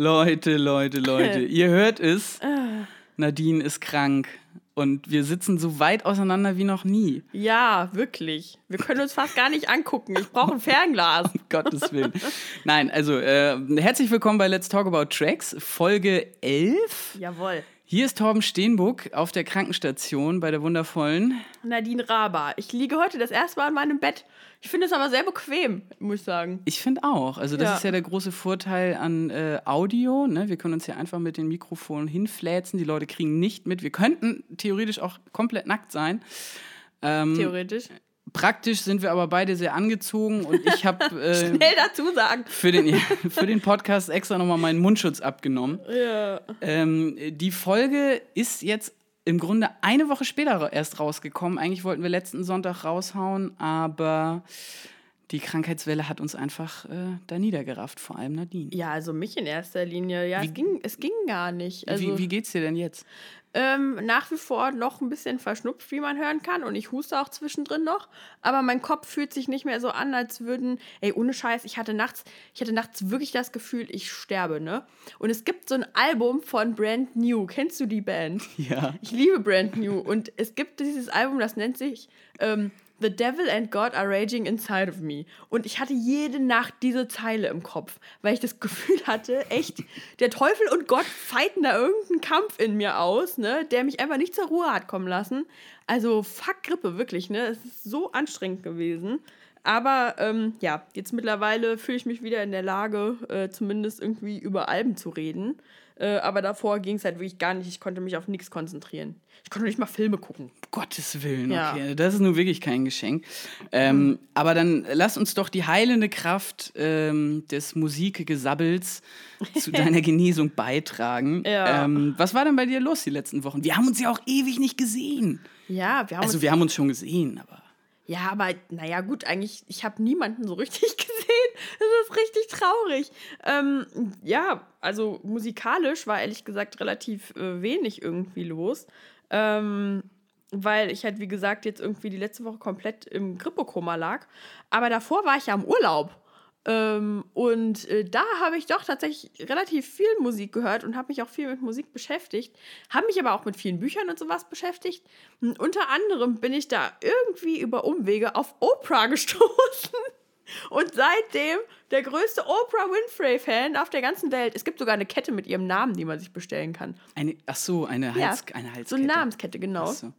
Leute, Leute, Leute, ihr hört es. Nadine ist krank und wir sitzen so weit auseinander wie noch nie. Ja, wirklich. Wir können uns fast gar nicht angucken. Ich brauche ein Fernglas. Um Gottes Willen. Nein, also äh, herzlich willkommen bei Let's Talk About Tracks, Folge 11. Jawohl. Hier ist Torben Steenbuck auf der Krankenstation bei der wundervollen Nadine Raber. Ich liege heute das erste Mal in meinem Bett. Ich finde es aber sehr bequem, muss ich sagen. Ich finde auch. Also das Ja. ist ja der große Vorteil an äh, Audio. Ne? Wir können uns hier einfach mit den Mikrofonen hinfläzen. Die Leute kriegen nicht mit. Wir könnten theoretisch auch komplett nackt sein. Ähm, Theoretisch. Praktisch sind wir aber beide sehr angezogen und ich habe äh, Schnell dazu sagen. für, den, für den Podcast extra nochmal meinen Mundschutz abgenommen. Ja. Ähm, die Folge ist jetzt im Grunde eine Woche später erst rausgekommen. Eigentlich wollten wir letzten Sonntag raushauen, aber die Krankheitswelle hat uns einfach äh, da niedergerafft, vor allem Nadine. ja, also mich in erster Linie. Ja, es ging, es ging gar nicht. Also, wie, wie geht's dir denn jetzt? Ähm, nach wie vor noch ein bisschen verschnupft, wie man hören kann. Und ich huste auch zwischendrin noch. Aber mein Kopf fühlt sich nicht mehr so an, als würden. Ey, ohne Scheiß, ich hatte nachts, ich hatte nachts wirklich das Gefühl, ich sterbe, ne? Und es gibt so ein Album von Brand New. Kennst du die Band? Ja. Ich liebe Brand New. Und es gibt dieses Album, das nennt sich ähm, The Devil and God are raging inside of me. Und ich hatte jede Nacht diese Zeile im Kopf, weil ich das Gefühl hatte, echt, der Teufel und Gott fighten da irgendeinen Kampf in mir aus, ne, der mich einfach nicht zur Ruhe hat kommen lassen. Also fuck Grippe, wirklich, ne? Es ist so anstrengend gewesen. Aber ähm, ja, jetzt mittlerweile fühle ich mich wieder in der Lage, äh, zumindest irgendwie über Alben zu reden. Äh, aber davor ging es halt wirklich gar nicht. Ich konnte mich auf nichts konzentrieren. Ich konnte nicht mal Filme gucken. Gottes Willen, Ja. okay. Das ist nun wirklich kein Geschenk. Ähm, aber dann lass uns doch die heilende Kraft ähm, des Musikgesabbels zu deiner Genesung beitragen. Ja. Ähm, was war denn bei dir los die letzten Wochen? Wir haben uns ja auch ewig nicht gesehen. Ja, wir haben Also wir haben uns schon gesehen, aber. Ja, aber naja, gut, eigentlich, ich habe niemanden so richtig gesehen. Das ist richtig traurig. Ähm, ja, also musikalisch war ehrlich gesagt relativ äh, wenig irgendwie los. Ähm, weil ich halt, wie gesagt, jetzt irgendwie die letzte Woche komplett im Grippekoma lag. Aber davor war ich ja im Urlaub. Ähm, und äh, da habe ich doch tatsächlich relativ viel Musik gehört und habe mich auch viel mit Musik beschäftigt. Habe mich aber auch mit vielen Büchern und sowas beschäftigt. Und unter anderem bin ich da irgendwie über Umwege auf Oprah gestoßen. Und seitdem der größte Oprah Winfrey-Fan auf der ganzen Welt. Es gibt sogar eine Kette mit ihrem Namen, die man sich bestellen kann. Eine, ach so, eine, Ja, Hals, eine Halskette. So eine Namenskette, genau. Ach so.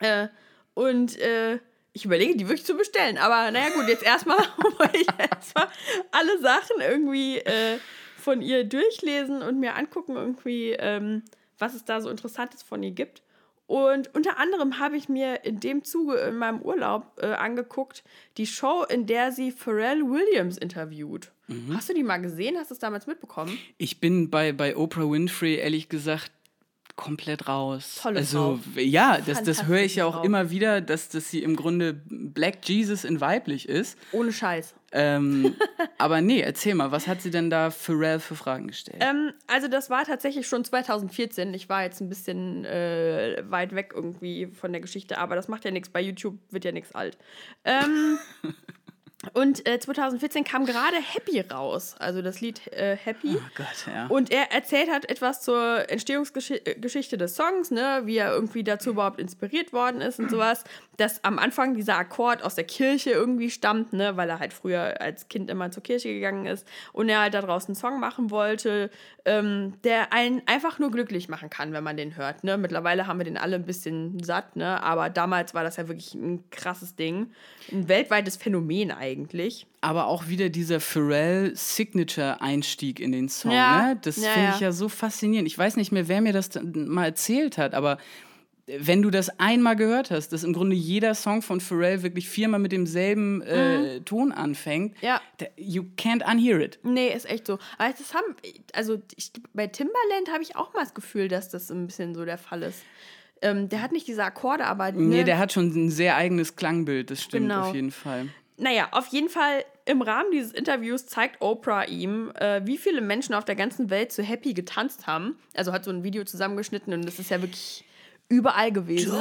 Äh, und äh, ich überlege, die wirklich zu bestellen. Aber naja, gut, jetzt erstmal wollte ich erstmal alle Sachen irgendwie äh, von ihr durchlesen und mir angucken, irgendwie, ähm, was es da so Interessantes von ihr gibt. Und unter anderem habe ich mir in dem Zuge in meinem Urlaub äh, angeguckt, die Show, in der sie Pharrell Williams interviewt. Mhm. Hast du die mal gesehen? Hast du es damals mitbekommen? Ich bin bei, bei Oprah Winfrey ehrlich gesagt komplett raus. Tolle also Frau. ja, das, das höre ich ja auch Frau. immer wieder, dass, dass sie im Grunde Black Jesus in weiblich ist. Ohne Scheiß. Ähm, aber nee, erzähl mal, was hat sie denn da Pharrell für Fragen gestellt? Ähm, also das war tatsächlich schon 2014. Ich war jetzt ein bisschen äh, weit weg irgendwie von der Geschichte, aber das macht ja nichts. Bei YouTube wird ja nichts alt. Ähm, und äh, 2014 kam gerade Happy raus, also das Lied äh, Happy. oh Gott, ja. Und er erzählt hat etwas zur Entstehungsgeschichte des Songs, ne, wie er irgendwie dazu überhaupt inspiriert worden ist und sowas. Dass am Anfang dieser Akkord aus der Kirche irgendwie stammt, ne, weil er halt früher als Kind immer zur Kirche gegangen ist und er halt da draußen einen Song machen wollte, ähm, der einen einfach nur glücklich machen kann, wenn man den hört. Ne. Mittlerweile haben wir den alle ein bisschen satt, ne, aber damals war das ja wirklich ein krasses Ding. Ein weltweites Phänomen eigentlich. Aber auch wieder dieser Pharrell-Signature-Einstieg in den Song, Ja, ne? Das ja, finde ich ja so faszinierend. Ich weiß nicht mehr, wer mir das mal erzählt hat, aber wenn du das einmal gehört hast, dass im Grunde jeder Song von Pharrell wirklich viermal mit demselben äh, Ton anfängt, Mhm. Ja. you can't unhear it. Nee, ist echt so. Aber das haben, also ich, bei Timbaland habe ich auch mal das Gefühl, dass das ein bisschen so der Fall ist. Ähm, der hat nicht diese Akkorde, aber. Nee, ne, der hat schon ein sehr eigenes Klangbild, das stimmt Genau. auf jeden Fall. Naja, auf jeden Fall im Rahmen dieses Interviews zeigt Oprah ihm, äh, wie viele Menschen auf der ganzen Welt zu Happy getanzt haben. Also hat so ein Video zusammengeschnitten und das ist ja wirklich überall gewesen.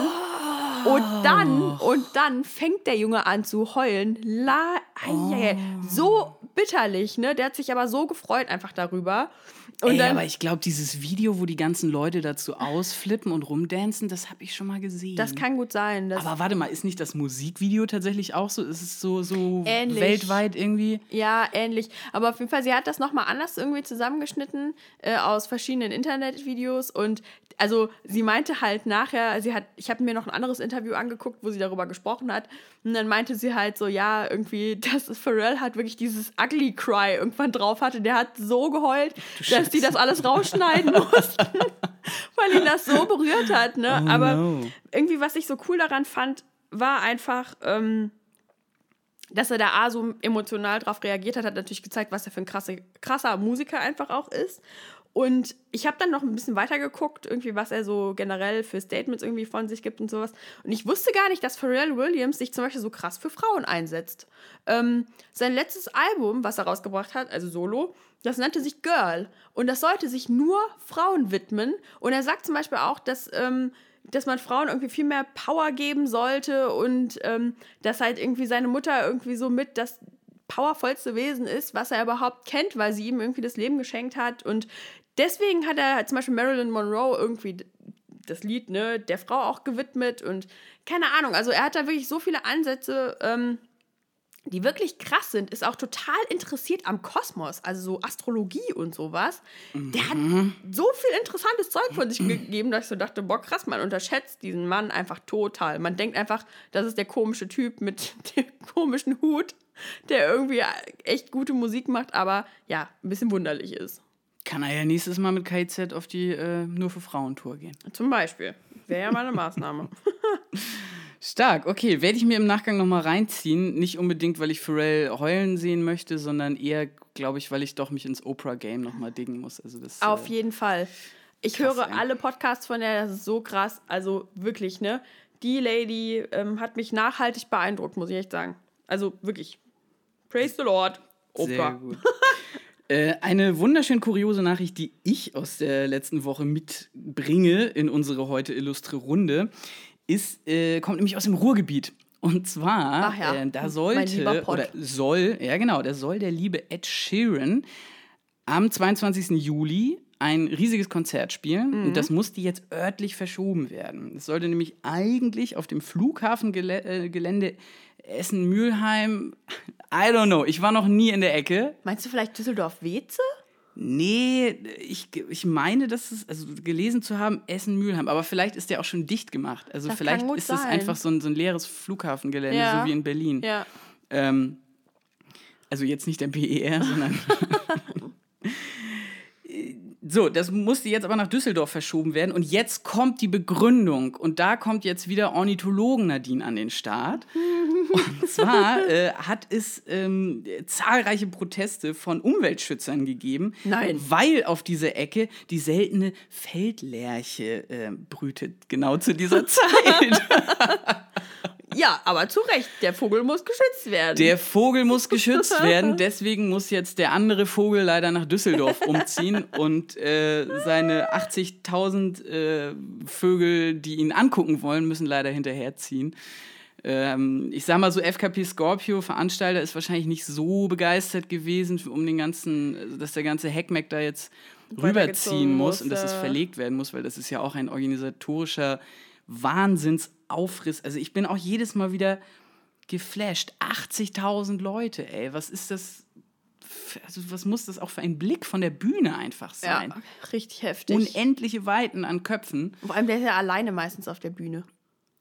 Und dann, und dann fängt der Junge an zu heulen. La, ei. So bitterlich, ne? Der hat sich aber so gefreut einfach darüber. Und Ey, dann, aber ich glaube, dieses Video, wo die ganzen Leute dazu ausflippen und rumdancen, das habe ich schon mal gesehen. das kann gut sein. Aber warte mal, ist nicht das Musikvideo tatsächlich auch so? Ist es so, so Ähnlich. weltweit irgendwie? Ja, ähnlich. Aber auf jeden Fall, sie hat das nochmal anders irgendwie zusammengeschnitten äh, aus verschiedenen Internetvideos. Und also sie meinte halt nachher, sie hat, ich habe mir noch ein anderes Interview angeguckt, wo sie darüber gesprochen hat. Und dann meinte sie halt so, ja, irgendwie, dass Pharrell halt wirklich dieses Ugly Cry irgendwann drauf hatte. Der hat so geheult, dass die das alles rausschneiden mussten, weil ihn das so berührt hat. Ne? Oh Aber no. irgendwie, was ich so cool daran fand, war einfach, ähm, dass er da A so emotional drauf reagiert hat, hat natürlich gezeigt, was er für ein krasse, krasser Musiker einfach auch ist. Und ich habe dann noch ein bisschen weiter geguckt, irgendwie, was er so generell für Statements irgendwie von sich gibt und sowas. Und ich wusste gar nicht, dass Pharrell Williams sich zum Beispiel so krass für Frauen einsetzt. Ähm, sein letztes Album, was er rausgebracht hat, also Solo, das nannte sich Girl. Und das sollte sich nur Frauen widmen. Und er sagt zum Beispiel auch, dass, ähm, dass man Frauen irgendwie viel mehr Power geben sollte und ähm, dass halt irgendwie seine Mutter irgendwie so mit das powervollste Wesen ist, was er überhaupt kennt, weil sie ihm irgendwie das Leben geschenkt hat. Und deswegen hat er zum Beispiel Marilyn Monroe irgendwie das Lied ne, der Frau auch gewidmet und keine Ahnung. Also er hat da wirklich so viele Ansätze, ähm, die wirklich krass sind, ist auch total interessiert am Kosmos, also so Astrologie und sowas. Der hat so viel interessantes Zeug von sich gegeben, dass ich so dachte, boah, krass, man unterschätzt diesen Mann einfach total. Man denkt einfach, das ist der komische Typ mit dem komischen Hut, der irgendwie echt gute Musik macht, aber ja, ein bisschen wunderlich ist. Kann er ja nächstes Mal mit KZ auf die äh, Nur für Frauen-Tour gehen. Zum Beispiel. Wäre ja mal eine Maßnahme. Stark, okay. Werde ich mir im Nachgang nochmal reinziehen. Nicht unbedingt, weil ich Pharrell heulen sehen möchte, sondern eher, glaube ich, weil ich doch mich ins Oprah-Game nochmal diggen muss. Also das, Auf äh, jeden Fall. Ich krass, höre ey. alle Podcasts von der, das ist so krass. Also wirklich, ne? Die Lady ähm, hat mich nachhaltig beeindruckt, muss ich echt sagen. Also wirklich. Praise the Lord. Sehr Oprah. gut. Äh, eine wunderschön kuriose Nachricht, die ich aus der letzten Woche mitbringe in unsere heute illustre Runde, ist, äh, kommt nämlich aus dem Ruhrgebiet. Und zwar, ja, äh, da sollte, oder soll, ja genau, da soll der liebe Ed Sheeran am 22. Juli ein riesiges Konzert spielen. Mhm. Und das musste jetzt örtlich verschoben werden. Es sollte nämlich eigentlich auf dem Flughafengelände Essen-Mülheim, I don't know, ich war noch nie in der Ecke. Meinst du vielleicht Düsseldorf-Weze? Nee, ich, ich meine, dass es, also gelesen zu haben, Essen-Mülheim, aber vielleicht ist der auch schon dicht gemacht. Also Das vielleicht ist es sein. einfach so ein, so ein leeres Flughafengelände, Ja. so wie in Berlin. Ja. Ähm, also jetzt nicht der BER, sondern. So, das musste jetzt aber nach Düsseldorf verschoben werden. Und jetzt kommt die Begründung. Und da kommt jetzt wieder Ornithologen Nadine an den Start. Und zwar äh, hat es ähm, zahlreiche Proteste von Umweltschützern gegeben, Nein. weil auf dieser Ecke die seltene Feldlerche äh, brütet, genau zu dieser Zeit. Ja, aber zu Recht. Der Vogel muss geschützt werden. Der Vogel muss geschützt werden, deswegen muss jetzt der andere Vogel leider nach Düsseldorf umziehen und äh, seine 80.000 äh, Vögel, die ihn angucken wollen, müssen leider hinterherziehen. Ähm, ich sag mal so, FKP Scorpio, Veranstalter, ist wahrscheinlich nicht so begeistert gewesen, um den ganzen, dass der ganze Hackmack da jetzt rüberziehen muss und dass es muss, äh. verlegt werden muss, weil das ist ja auch ein organisatorischer Wahnsinnsaufriss. Also ich bin auch jedes Mal wieder geflasht. 80.000 Leute, ey, was ist das? für- Also was muss das auch für ein Blick von der Bühne einfach ja, sein? richtig heftig. Unendliche Weiten an Köpfen. Vor allem, der ist ja alleine meistens auf der Bühne.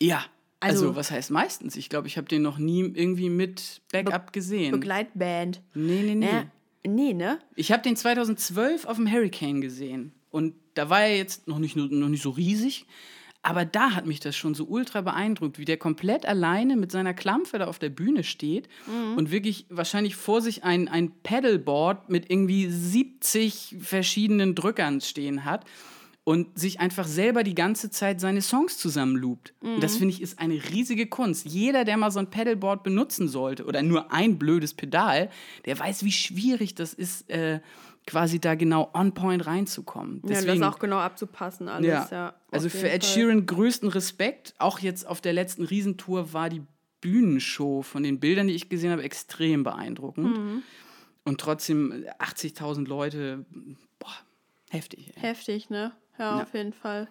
Ja. Also, Also- was heißt meistens? Ich glaube, ich habe den noch nie irgendwie mit Backup gesehen. Begleitband. nee, nee, nee. Ja. Nee, ne? Ich habe den 2012 auf dem Hurricane gesehen. Und da war er jetzt noch nicht, noch nicht so riesig. Aber da hat mich das schon so ultra beeindruckt, wie der komplett alleine mit seiner Klampfe da auf der Bühne steht und wirklich wahrscheinlich vor sich ein, ein Pedalboard mit irgendwie 70 verschiedenen Drückern stehen hat und sich einfach selber die ganze Zeit seine Songs zusammenloopt. Und das finde ich ist eine riesige Kunst. Jeder, der mal so ein Pedalboard benutzen sollte oder nur ein blödes Pedal, der weiß, wie schwierig das ist, äh, quasi da genau on point reinzukommen. Ja, das auch genau abzupassen alles, ja. Ja. also für Ed Fall. Sheeran größten Respekt. Auch jetzt auf der letzten Riesentour war die Bühnenshow von den Bildern, die ich gesehen habe, extrem beeindruckend. Mhm. Und trotzdem 80.000 Leute, boah, Heftig. Ey. Heftig, ne? Ja, Ja. auf jeden Fall.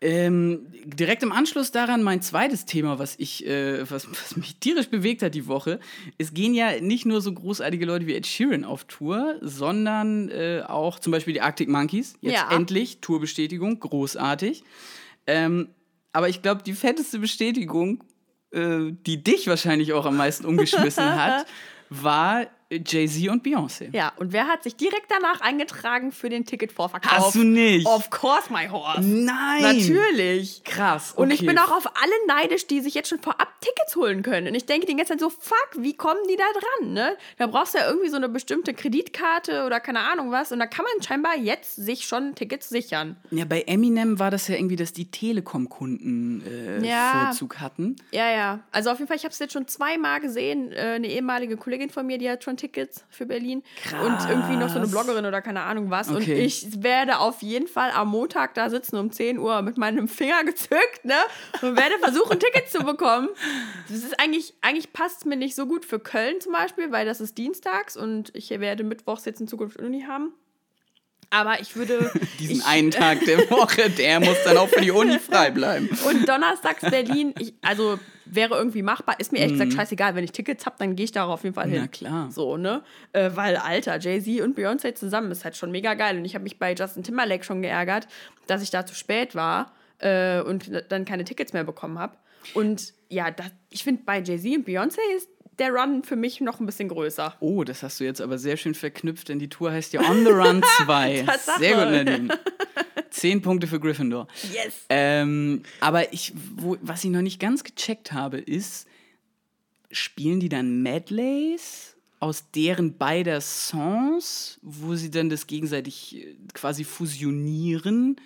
Ähm, direkt im Anschluss daran mein zweites Thema, was ich, äh, was, was mich tierisch bewegt hat die Woche. Es gehen ja nicht nur so großartige Leute wie Ed Sheeran auf Tour, sondern äh, auch zum Beispiel die Arctic Monkeys. Jetzt Ja. endlich Tourbestätigung, großartig. Ähm, aber ich glaube, die fetteste Bestätigung, äh, die dich wahrscheinlich auch am meisten umgeschmissen hat, war Jay-Z und Beyoncé. Ja, und wer hat sich direkt danach eingetragen für den Ticketvorverkauf? Hast du nicht? Of course, my horse. Nein! Natürlich. Krass. Und ich okay. bin auch auf alle neidisch, die sich jetzt schon vorab Tickets holen können. Und ich denke die ganze Zeit so, fuck, wie kommen die da dran, ne? Da brauchst du ja irgendwie so eine bestimmte Kreditkarte oder keine Ahnung was. Und da kann man scheinbar jetzt sich schon Tickets sichern. Ja, bei Eminem war das ja irgendwie, dass die Telekom-Kunden äh, Ja. Vorzug hatten. Ja, ja. Also auf jeden Fall, ich habe es jetzt schon zweimal gesehen. Äh, eine ehemalige Kollegin von mir, die hat schon Tickets für Berlin. Und irgendwie noch so eine Krass. Bloggerin oder keine Ahnung was. Und Okay. ich werde auf jeden Fall am Montag da sitzen um 10 Uhr mit meinem Finger gezückt, ne? Und werde versuchen, Tickets zu bekommen. Das ist eigentlich, eigentlich passt es mir nicht so gut für Köln zum Beispiel, weil das ist dienstags und ich werde mittwochs jetzt in Zukunft Uni haben. Aber ich würde. Diesen ich, einen Tag der Woche, der muss dann auch für die Uni frei bleiben. Und donnerstags Berlin, ich, also wäre irgendwie machbar. Ist mir ehrlich gesagt scheißegal. Wenn ich Tickets habe, dann gehe ich da auf jeden Fall hin. Mhm. Na klar. So, ne? Äh, weil, Alter, Jay-Z und Beyoncé zusammen ist halt schon mega geil. Und ich habe mich bei Justin Timberlake schon geärgert, dass ich da zu spät war äh, und dann keine Tickets mehr bekommen habe. Und ja, das, ich finde, bei Jay-Z und Beyoncé ist der Run für mich noch ein bisschen größer. Oh, das hast du jetzt aber sehr schön verknüpft, denn die Tour heißt ja On the Run 2. Tatsache. sehr gut, Nadine. Zehn Punkte für Gryffindor. Yes! Ähm, aber ich, wo, was ich noch nicht ganz gecheckt habe, ist, spielen die dann Medleys aus deren beider Songs, wo sie dann das gegenseitig äh, quasi fusionieren?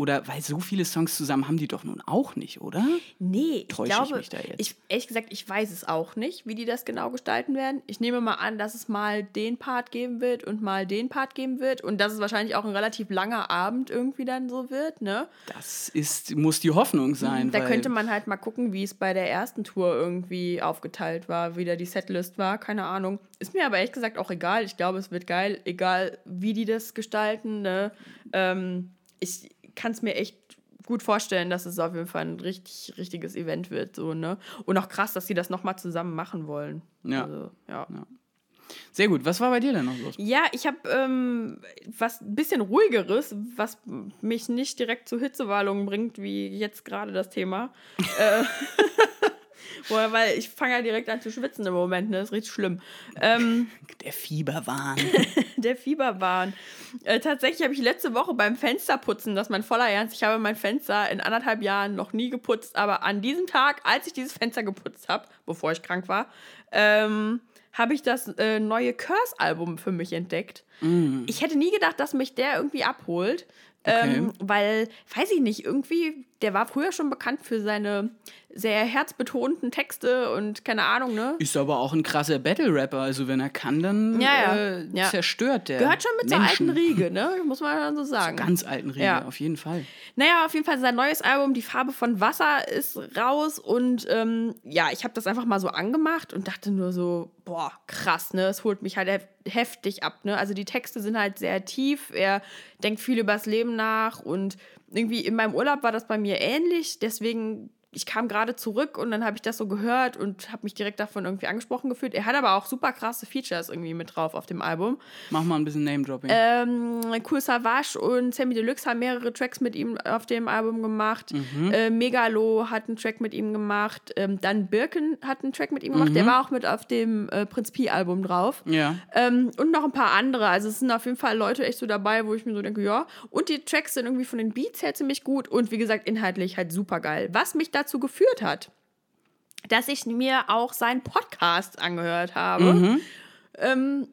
Oder, weil so viele Songs zusammen haben die doch nun auch nicht, oder? Nee, ich Täusche ich glaube, mich da jetzt? ich, ehrlich gesagt, ich weiß es auch nicht, wie die das genau gestalten werden. Ich nehme mal an, dass es mal den Part geben wird und mal den Part geben wird und dass es wahrscheinlich auch ein relativ langer Abend irgendwie dann so wird, ne? Das ist, muss die Hoffnung sein. Da könnte man halt mal gucken, wie es bei der ersten Tour irgendwie aufgeteilt war, wie da die Setlist war, keine Ahnung. Ist mir aber ehrlich gesagt auch egal. Ich glaube, es wird geil, egal wie die das gestalten, ne? Ähm, ich kann es mir echt gut vorstellen, dass es auf jeden Fall ein richtig, richtiges Event wird, so, ne? Und auch krass, dass sie das nochmal zusammen machen wollen. Ja. Also, ja. Sehr gut. Was war bei dir denn noch los? Ja, ich habe ähm, was ein bisschen ruhigeres, was mich nicht direkt zu Hitzewallungen bringt, wie jetzt gerade das Thema. äh, Woher, weil ich fange ja direkt an zu schwitzen im Moment, ne? Das ist richtig schlimm. Ähm, Der Fieberwahn. der Fieberwahn. Äh, tatsächlich habe ich letzte Woche beim Fensterputzen, das ist mein voller Ernst, ich habe mein Fenster in anderthalb Jahren noch nie geputzt, aber an diesem Tag, als ich dieses Fenster geputzt habe, bevor ich krank war, ähm, habe ich das äh, neue Curse-Album für mich entdeckt. Ich hätte nie gedacht, dass mich der irgendwie abholt. Ähm, weil, weiß ich nicht, irgendwie, der war früher schon bekannt für seine sehr herzbetonten Texte und keine Ahnung, ne? Ist aber auch ein krasser Battle-Rapper. Also wenn er kann, dann Ja, ja. Äh, Ja. zerstört der. Gehört schon mit zur Menschen. alten Riege, ne? Muss man dann so sagen. Ganz alten Riege, auf jeden Fall. Naja, auf jeden Fall sein neues Album, Die Farbe von Wasser, ist raus. Und ähm, ja, ich habe das einfach mal so angemacht und dachte nur so, boah, krass, ne? Es holt mich halt hef heftig ab, ne? Also die Texte sind halt sehr tief. Er denkt viel übers Leben nach. Und irgendwie in meinem Urlaub war das bei mir ähnlich. Deswegen, ich kam gerade zurück und dann habe ich das so gehört und habe mich direkt davon irgendwie angesprochen gefühlt. Er hat aber auch super krasse Features irgendwie mit drauf auf dem Album. Mach mal ein bisschen Name-Dropping. Ähm, cool Savage und Sammy Deluxe haben mehrere Tracks mit ihm auf dem Album gemacht. Mhm. Äh, Megalo hat einen Track mit ihm gemacht. Ähm, dann Birken hat einen Track mit ihm gemacht. Der war auch mit auf dem äh, Prinz Pi-Album drauf. Mhm. ja. Ähm, und noch ein paar andere. Also es sind auf jeden Fall Leute echt so dabei, wo ich mir so denke, ja. Und die Tracks sind irgendwie von den Beats her ziemlich gut und wie gesagt, inhaltlich halt super geil. Was mich dazu geführt hat, dass ich mir auch seinen Podcast angehört habe. Mhm. Ähm,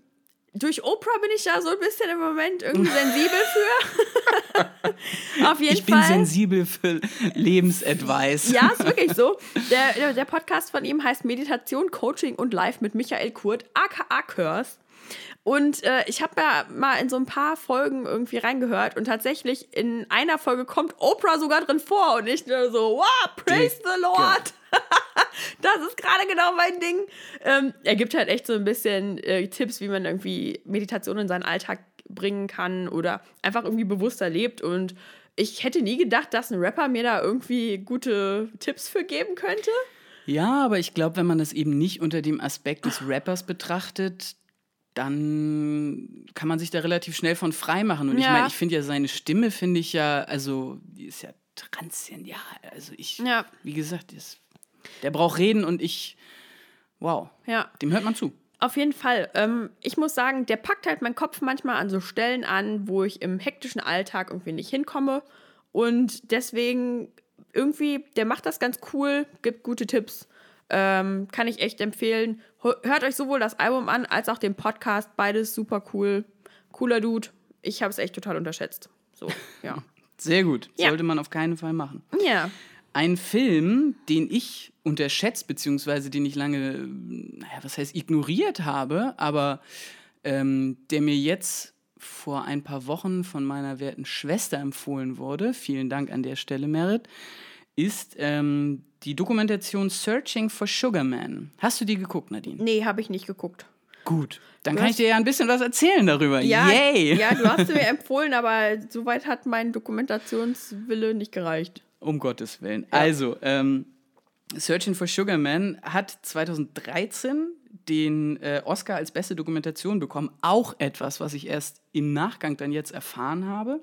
durch Oprah bin ich da so ein bisschen im Moment irgendwie sensibel für. Auf jeden Ich bin Fall. sensibel für Lebensadvice. Ja, ist wirklich so. Der, der, Podcast von ihm heißt Meditation, Coaching und Live mit Michael Kurt, aka Curse. Und äh, ich habe ja mal in so ein paar Folgen irgendwie reingehört und tatsächlich in einer Folge kommt Oprah sogar drin vor und ich nur so, wow, praise the Lord. das ist gerade genau mein Ding. Ähm, er gibt halt echt so ein bisschen äh, Tipps, wie man irgendwie Meditation in seinen Alltag bringen kann oder einfach irgendwie bewusster lebt. Und ich hätte nie gedacht, dass ein Rapper mir da irgendwie gute Tipps für geben könnte. Ja, aber ich glaube, wenn man das eben nicht unter dem Aspekt des Rappers betrachtet, dann kann man sich da relativ schnell von frei machen. Und ich Ja. meine, ich finde ja seine Stimme, finde ich ja, also, die ist ja transzendial. Also ich, Ja. wie gesagt, ist, der braucht reden und ich, wow, Ja. dem hört man zu. Auf jeden Fall. Ähm, ich muss sagen, der packt halt meinen Kopf manchmal an so Stellen an, wo ich im hektischen Alltag irgendwie nicht hinkomme. Und deswegen irgendwie, der macht das ganz cool, gibt gute Tipps. Ähm, kann ich echt empfehlen. Hört euch sowohl das Album an als auch den Podcast. Beides super cool. Cooler Dude. Ich habe es echt total unterschätzt. So, ja. Sehr gut. Ja. Sollte man auf keinen Fall machen. ja. Ein Film, den ich unterschätzt, beziehungsweise den ich lange, naja, was heißt ignoriert habe, aber ähm, der mir jetzt vor ein paar Wochen von meiner werten Schwester empfohlen wurde, vielen Dank an der Stelle, Merit, ist ähm, die Dokumentation Searching for Sugar Man. Hast du die geguckt, Nadine? Nee, habe ich nicht geguckt. Gut. Dann Du kann ich dir ja ein bisschen was erzählen darüber. Ja, Yay! ja, du hast sie mir empfohlen, aber soweit hat mein Dokumentationswille nicht gereicht. Um Gottes Willen. Also, ähm, Searching for Sugar Man hat 2013 den äh, Oscar als beste Dokumentation bekommen. Auch etwas, was ich erst im Nachgang dann jetzt erfahren habe.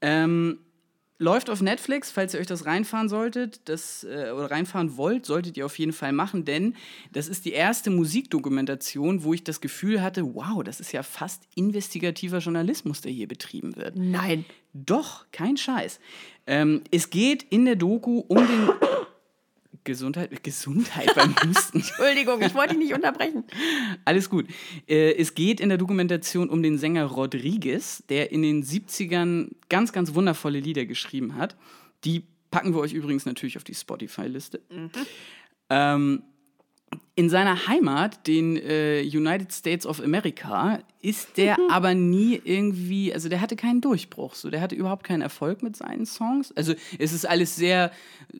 Ähm, läuft auf Netflix, falls ihr euch das reinfahren solltet, das, äh, oder reinfahren wollt, solltet ihr auf jeden Fall machen, denn das ist die erste Musikdokumentation, wo ich das Gefühl hatte, wow, das ist ja fast investigativer Journalismus, der hier betrieben wird. Nein. Doch, kein Scheiß. Ähm, es geht in der Doku um den Gesundheit, Gesundheit beim Husten. Entschuldigung, ich wollte dich nicht unterbrechen. Alles gut. Äh, es geht in der Dokumentation um den Sänger Rodriguez, der in den 70ern ganz, ganz wundervolle Lieder geschrieben hat. Die packen wir euch übrigens natürlich auf die Spotify-Liste. Ähm, in seiner Heimat, den äh, United States of America, ist der aber nie irgendwie, also der hatte keinen Durchbruch, so der hatte überhaupt keinen Erfolg mit seinen Songs. Also es ist alles sehr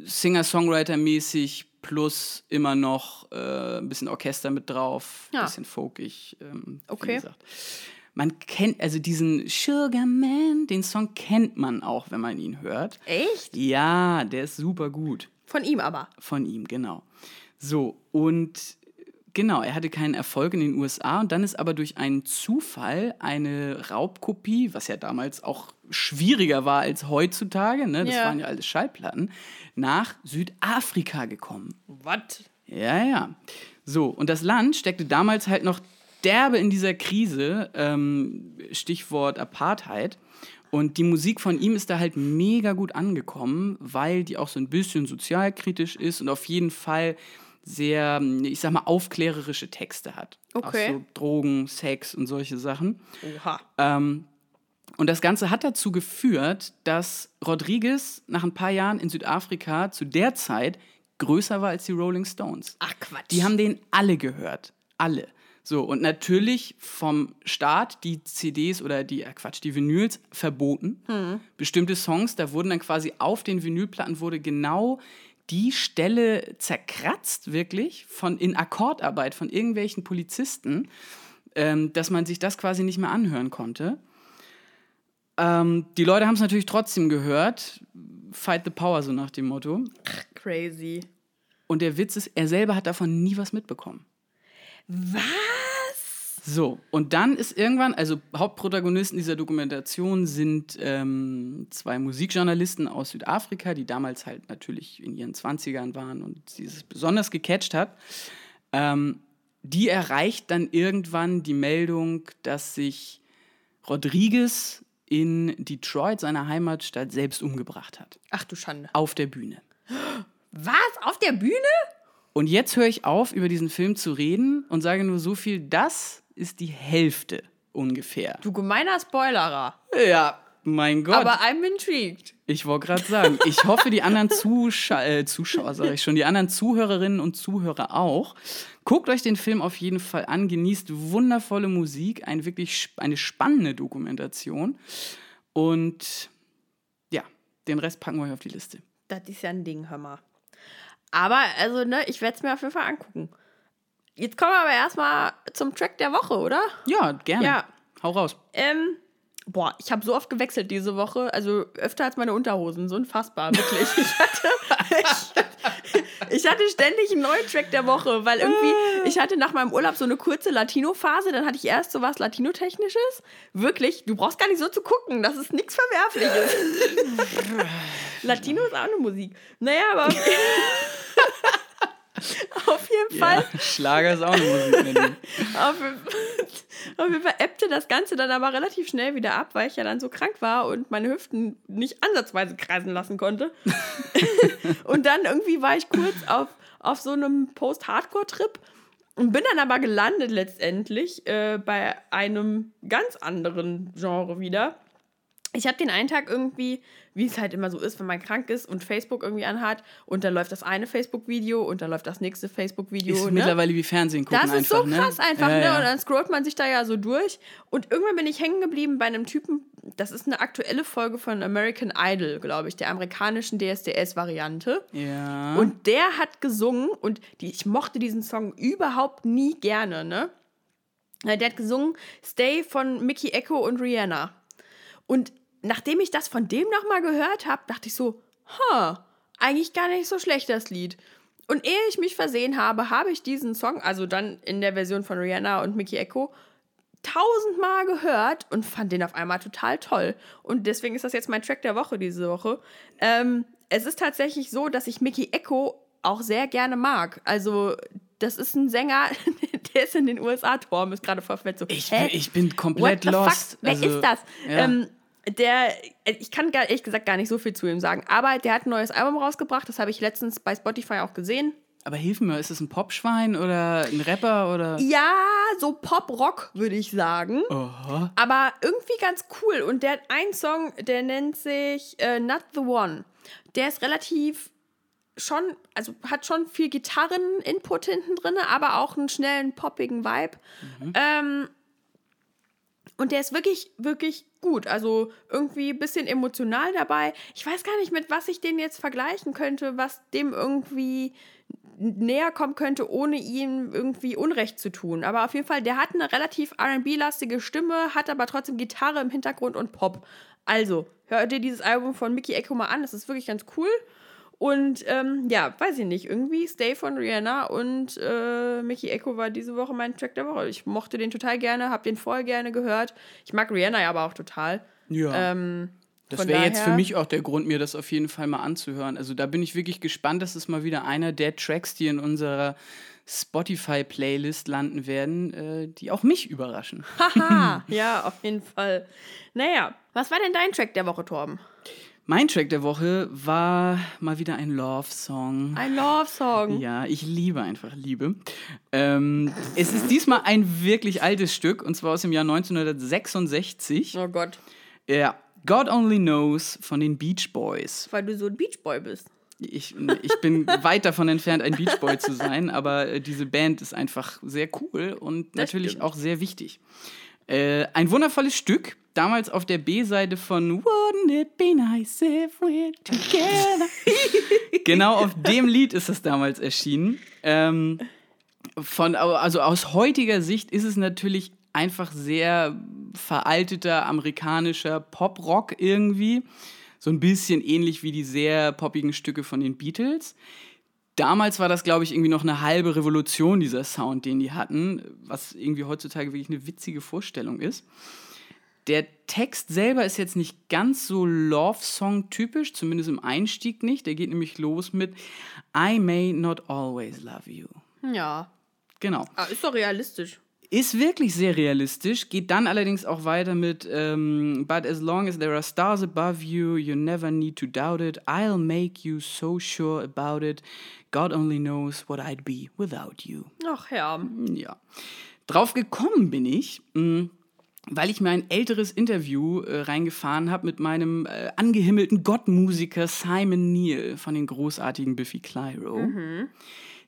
Singer-Songwriter-mäßig plus immer noch äh, ein bisschen Orchester mit drauf, ein Ja. bisschen folkig. Ähm, Okay. gesagt. Man kennt, also diesen Sugar Man, den Song kennt man auch, wenn man ihn hört. Echt? Ja, der ist super gut. Von ihm aber. Von ihm, genau. So, und genau, er hatte keinen Erfolg in den USA und dann ist aber durch einen Zufall eine Raubkopie, was ja damals auch schwieriger war als heutzutage, ne? das Ja. waren ja alles Schallplatten, nach Südafrika gekommen. Was? Ja, ja. So, und das Land steckte damals halt noch derbe in dieser Krise, ähm, Stichwort Apartheid. Und die Musik von ihm ist da halt mega gut angekommen, weil die auch so ein bisschen sozialkritisch ist und auf jeden Fall sehr, ich sag mal, aufklärerische Texte hat. Okay. Auch so Drogen, Sex und solche Sachen. Oha. Ähm, und das Ganze hat dazu geführt, dass Rodriguez nach ein paar Jahren in Südafrika zu der Zeit größer war als die Rolling Stones. Ach Quatsch. Die haben den alle gehört. Alle. So, und natürlich vom Staat die CDs oder die, äh Quatsch, die Vinyls verboten. Bestimmte Songs, da wurden dann quasi auf den Vinylplatten wurde genau die Stelle zerkratzt, wirklich, von, in Akkordarbeit von irgendwelchen Polizisten, ähm, dass man sich das quasi nicht mehr anhören konnte. Ähm, die Leute haben es natürlich trotzdem gehört. Fight the power, so nach dem Motto. Crazy. Und der Witz ist, er selber hat davon nie was mitbekommen. Was? So, und dann ist irgendwann, also Hauptprotagonisten dieser Dokumentation sind ähm, zwei Musikjournalisten aus Südafrika, die damals halt natürlich in ihren 20ern waren und sie es besonders gecatcht hat. Ähm, die erreicht dann irgendwann die Meldung, dass sich Rodriguez in Detroit, seiner Heimatstadt, selbst umgebracht hat. Ach du Schande. Auf der Bühne. Was? Auf der Bühne? Und jetzt höre ich auf, über diesen Film zu reden und sage nur so viel, das ist die Hälfte ungefähr. Du gemeiner Spoilerer. Ja, mein Gott. Aber I'm intrigued. ich wollte gerade sagen, ich hoffe, die anderen Zuscha äh, Zuschauer, sage ich schon, die anderen Zuhörerinnen und Zuhörer auch. Guckt euch den Film auf jeden Fall an, genießt wundervolle Musik, ein wirklich sp eine spannende Dokumentation. Und ja, den Rest packen wir euch auf die Liste. Das ist ja ein Ding, hör mal. Aber, also, ne, ich werde es mir auf jeden Fall angucken. Jetzt kommen wir aber erstmal zum Track der Woche, oder? Ja, gerne. Ja. hau raus. Ähm, boah, ich habe so oft gewechselt diese Woche, also öfter als meine Unterhosen, so unfassbar, wirklich. Ich hatte, ich, ich hatte ständig einen neuen Track der Woche, weil irgendwie, ich hatte nach meinem Urlaub so eine kurze Latino-Phase, dann hatte ich erst so was Latino-Technisches. Wirklich, du brauchst gar nicht so zu gucken, das ist nichts Verwerfliches. Latino ist auch eine Musik. Naja, aber auf jeden Fall. Ja, Schlager ist auch eine Musik. Auf, auf jeden Fall ebbte das Ganze dann aber relativ schnell wieder ab, weil ich ja dann so krank war und meine Hüften nicht ansatzweise kreisen lassen konnte. und dann irgendwie war ich kurz auf, auf so einem Post-Hardcore-Trip und bin dann aber gelandet letztendlich äh, bei einem ganz anderen Genre wieder. Ich habe den einen Tag irgendwie, wie es halt immer so ist, wenn man krank ist und Facebook irgendwie anhat und dann läuft das eine Facebook-Video und dann läuft das nächste Facebook-Video. Ist ne? mittlerweile wie Fernsehen gucken Das ist einfach, so krass ne? einfach, ja, ne? ja. Und dann scrollt man sich da ja so durch. Und irgendwann bin ich hängen geblieben bei einem Typen, das ist eine aktuelle Folge von American Idol, glaube ich, der amerikanischen DSDS-Variante. Ja. Und der hat gesungen und die, ich mochte diesen Song überhaupt nie gerne, ne? Der hat gesungen Stay von Mickey Echo und Rihanna. Und nachdem ich das von dem nochmal gehört habe, dachte ich so, ha, eigentlich gar nicht so schlecht das Lied. Und ehe ich mich versehen habe, habe ich diesen Song, also dann in der Version von Rihanna und Mickey Echo, tausendmal gehört und fand den auf einmal total toll. Und deswegen ist das jetzt mein Track der Woche diese Woche. Ähm, es ist tatsächlich so, dass ich Mickey Echo auch sehr gerne mag. Also, das ist ein Sänger, der ist in den USA, Torm ist gerade verfetzt. So, ich, ich bin komplett lost. fuck? Wer Also, ist das? Ja. Ähm, der, ich kann gar, ehrlich gesagt gar nicht so viel zu ihm sagen, aber der hat ein neues Album rausgebracht, das habe ich letztens bei Spotify auch gesehen. Aber hilf mir, ist es ein Popschwein oder ein Rapper oder. Ja, so Pop-Rock, würde ich sagen. Oha. Aber irgendwie ganz cool. Und der hat einen Song, der nennt sich äh, Not the One. Der ist relativ schon, also hat schon viel Gitarren-Input hinten drin, aber auch einen schnellen, poppigen Vibe. Ähm, und der ist wirklich, wirklich gut. Also irgendwie ein bisschen emotional dabei. Ich weiß gar nicht, mit was ich den jetzt vergleichen könnte, was dem irgendwie näher kommen könnte, ohne ihm irgendwie Unrecht zu tun. Aber auf jeden Fall, der hat eine relativ RB-lastige Stimme, hat aber trotzdem Gitarre im Hintergrund und Pop. Also, hör dir dieses Album von Mickey Echo mal an, das ist wirklich ganz cool. Und ähm, ja, weiß ich nicht, irgendwie Stay von Rihanna und äh, Mickey Echo war diese Woche mein Track der Woche. Ich mochte den total gerne, hab den voll gerne gehört. Ich mag Rihanna ja aber auch total. Ja. Ähm, Das wäre jetzt für mich auch der Grund, mir das auf jeden Fall mal anzuhören. Also da bin ich wirklich gespannt. Das ist mal wieder einer der Tracks, die in unserer Spotify-Playlist landen werden, äh, die auch mich überraschen. Haha, ja, auf jeden Fall. Naja, was war denn dein Track der Woche, Torben? Mein Track der Woche war mal wieder ein Love-Song. Ein Love-Song. Ja, ich liebe einfach Liebe. Ähm, es ist diesmal ein wirklich altes Stück und zwar aus dem Jahr 1966. Oh Gott, Ja, God Only Knows von den Beach Boys. weil du so ein Beachboy bist. Ich, ich bin weit davon entfernt, ein Beach Boy zu sein, aber äh, diese Band ist einfach sehr cool und Das natürlich stimmt. auch sehr wichtig. Äh, ein wundervolles Stück, damals auf der B-Seite von Wouldn't It Be Nice If We're Together. genau auf dem Lied ist es damals erschienen. Ähm, von, also aus heutiger Sicht ist es natürlich einfach sehr veralteter amerikanischer Pop-Rock irgendwie. So ein bisschen ähnlich wie die sehr poppigen Stücke von den Beatles. Damals war das, glaube ich, irgendwie noch eine halbe Revolution, dieser Sound, den die hatten, was irgendwie heutzutage wirklich eine witzige Vorstellung ist. Der Text selber ist jetzt nicht ganz so Love-Song-typisch, zumindest im Einstieg nicht. Der geht nämlich los mit I may not always love you. Ja, Genau. ah, ist doch realistisch. Ist wirklich sehr realistisch, geht dann allerdings auch weiter mit ähm, But as long as there are stars above you, you never need to doubt it. I'll make you so sure about it. God only knows what I'd be without you. Ach ja. Ja. Drauf gekommen bin ich, mh, weil ich mir ein älteres Interview äh, reingefahren habe mit meinem äh, angehimmelten Gottmusiker Simon Neal von den großartigen Biffy Clyro.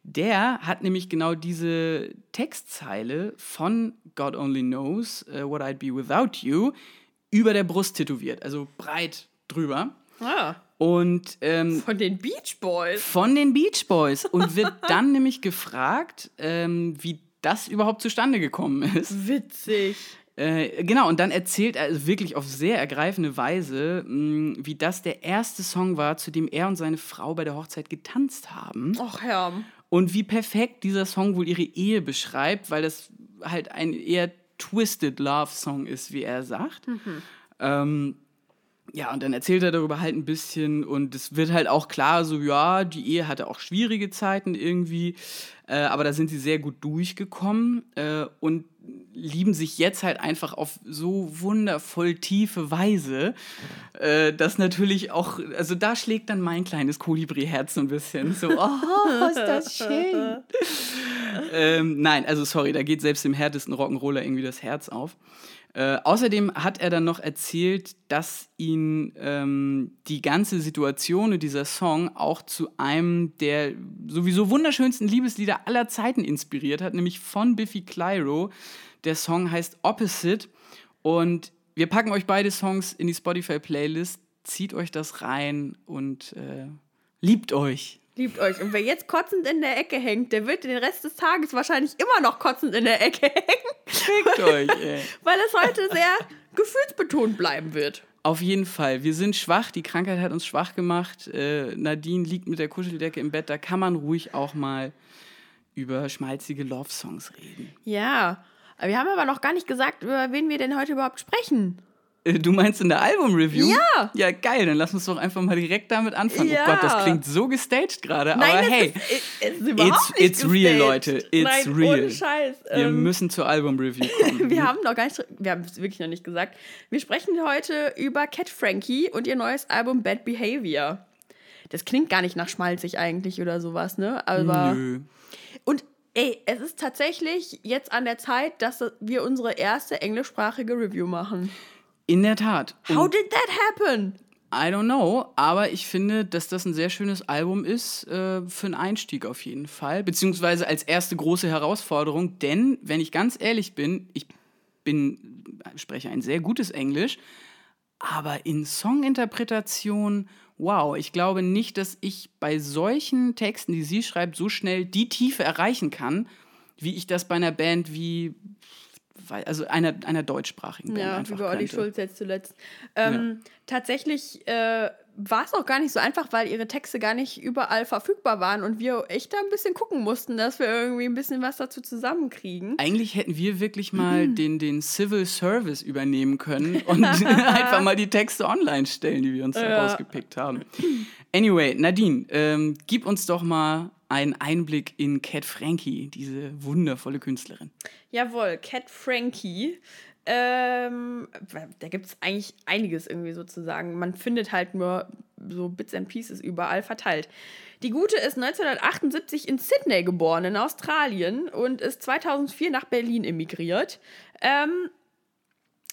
Der hat nämlich genau diese Textzeile von God Only Knows äh, What I'd Be Without You über der Brust tätowiert, also breit drüber. Ah, Und ähm, von den Beach Boys. von den Beach Boys und wird dann nämlich gefragt, ähm, wie das überhaupt zustande gekommen ist. Witzig. Äh, genau, und dann erzählt er also wirklich auf sehr ergreifende Weise, mh, wie das der erste Song war, zu dem er und seine Frau bei der Hochzeit getanzt haben. Ach ja. Und wie perfekt dieser Song wohl ihre Ehe beschreibt, weil das halt ein eher twisted Love-Song ist, wie er sagt. Ähm, ja, und dann erzählt er darüber halt ein bisschen und es wird halt auch klar, so ja, die Ehe hatte auch schwierige Zeiten irgendwie, äh, aber da sind sie sehr gut durchgekommen äh, und lieben sich jetzt halt einfach auf so wundervoll tiefe Weise, äh, dass natürlich auch, also da schlägt dann mein kleines Kolibri-Herz so ein bisschen so, oh, ist das schön. ähm, nein, also sorry, da geht selbst dem härtesten Rock'n'Roller irgendwie das Herz auf. Äh, außerdem hat er dann noch erzählt, dass ihn ähm, die ganze Situation und dieser Song auch zu einem der sowieso wunderschönsten Liebeslieder aller Zeiten inspiriert hat, nämlich von Biffy Clyro. Der Song heißt Opposite und wir packen euch beide Songs in die Spotify-Playlist. Zieht euch das rein und äh, liebt euch. Liebt euch. Und wer jetzt kotzend in der Ecke hängt, der wird den Rest des Tages wahrscheinlich immer noch kotzend in der Ecke hängen. Fickt euch, ey. Weil es heute sehr gefühlsbetont bleiben wird. Auf jeden Fall. Wir sind schwach. Die Krankheit hat uns schwach gemacht. Äh, Nadine liegt mit der Kuscheldecke im Bett. Da kann man ruhig auch mal über schmalzige Love-Songs reden. Ja. Wir haben aber noch gar nicht gesagt, über wen wir denn heute überhaupt sprechen. Äh, Du meinst in der Album-Review? Ja. Ja, geil. Dann lass uns doch einfach mal direkt damit anfangen. Ja. Oh Gott, das klingt so gestaged gerade. Aber hey, es ist, es ist überhaupt it's- it's real. Leute. It's Nein, real. Ohne Scheiß. wir Ähm, müssen zur Album-Review kommen. wir haben noch gar nicht, wir haben es wirklich noch nicht gesagt. Wir sprechen heute über Cat Frankie und ihr neues Album Bad Behavior. Das klingt gar nicht nach schmalzig eigentlich oder sowas, ne? Aber Nö. und ey, es ist tatsächlich jetzt an der Zeit, dass wir unsere erste englischsprachige Review machen. In der Tat. Und How did that happen? I don't know, aber ich finde, dass das ein sehr schönes Album ist äh, für einen Einstieg auf jeden Fall, beziehungsweise als erste große Herausforderung, denn wenn ich ganz ehrlich bin, ich bin spreche ein sehr gutes Englisch, aber in Songinterpretation, wow, ich glaube nicht, dass ich bei solchen Texten, die sie schreibt, so schnell die Tiefe erreichen kann, wie ich das bei einer Band wie also einer, einer deutschsprachigen Band Ja, einfach wie bei Olli. Schulz jetzt zuletzt. Ähm, Tatsächlich äh, war es auch gar nicht so einfach, weil ihre Texte gar nicht überall verfügbar waren und wir echt da ein bisschen gucken mussten, dass wir irgendwie ein bisschen was dazu zusammenkriegen. Eigentlich hätten wir wirklich mal den, den Civil Service übernehmen können und einfach mal die Texte online stellen, die wir uns da Ja. rausgepickt haben. Anyway, Nadine, ähm, gib uns doch mal einen Einblick in Cat Frankie, diese wundervolle Künstlerin. Jawohl, Cat Frankie. Ähm, da gibt es eigentlich einiges irgendwie sozusagen. Man findet halt nur so Bits and Pieces überall verteilt. Die Gute ist 1978 in Sydney geboren, in Australien, und ist 2004 nach Berlin emigriert. Ähm,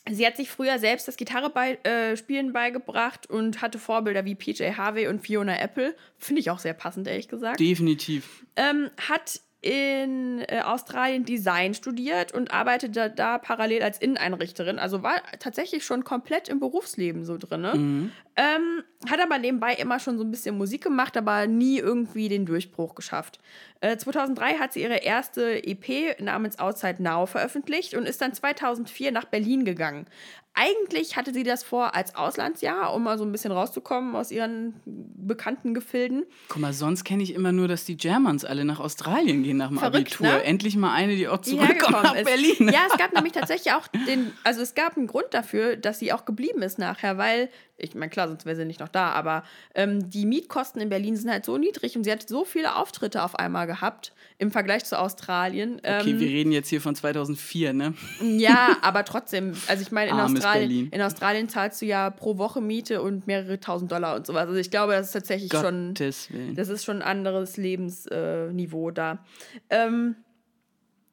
Sie hat sich früher selbst das Gitarrespielen äh, Spielen beigebracht und hatte Vorbilder wie PJ Harvey und Fiona Apple. Finde ich auch sehr passend, ehrlich gesagt. Definitiv. Ähm, hat in äh, Australien Design studiert und arbeitet da, da parallel als Inneneinrichterin. Also war tatsächlich schon komplett im Berufsleben so drin. Mhm. Ähm, hat aber nebenbei immer schon so ein bisschen Musik gemacht, aber nie irgendwie den Durchbruch geschafft. Äh, 2003 hat sie ihre erste EP namens Outside Now veröffentlicht und ist dann 2004 nach Berlin gegangen. Eigentlich hatte sie das vor als Auslandsjahr, um mal so ein bisschen rauszukommen aus ihren bekannten Gefilden. Guck mal, sonst kenne ich immer nur, dass die Germans alle nach Australien gehen nach dem Verrückt, Abitur. ne? Endlich mal eine, die auch zurückkommt nach ist. Berlin. Ja, es gab nämlich tatsächlich auch den, also es gab einen Grund dafür, dass sie auch geblieben ist nachher, weil, ich meine, klar, sonst wäre sie nicht noch da, aber ähm, die Mietkosten in Berlin sind halt so niedrig und sie hat so viele Auftritte auf einmal gehabt im Vergleich zu Australien. Okay, ähm, wir reden jetzt hier von 2004, ne? ja, aber trotzdem, also ich meine, in Armes Australien, in Australien zahlst du ja pro Woche Miete und mehrere tausend Dollar und sowas. Also ich glaube, das ist tatsächlich schon. Gottes Willen. Das ist schon ein anderes Lebensniveau äh, da. Ähm,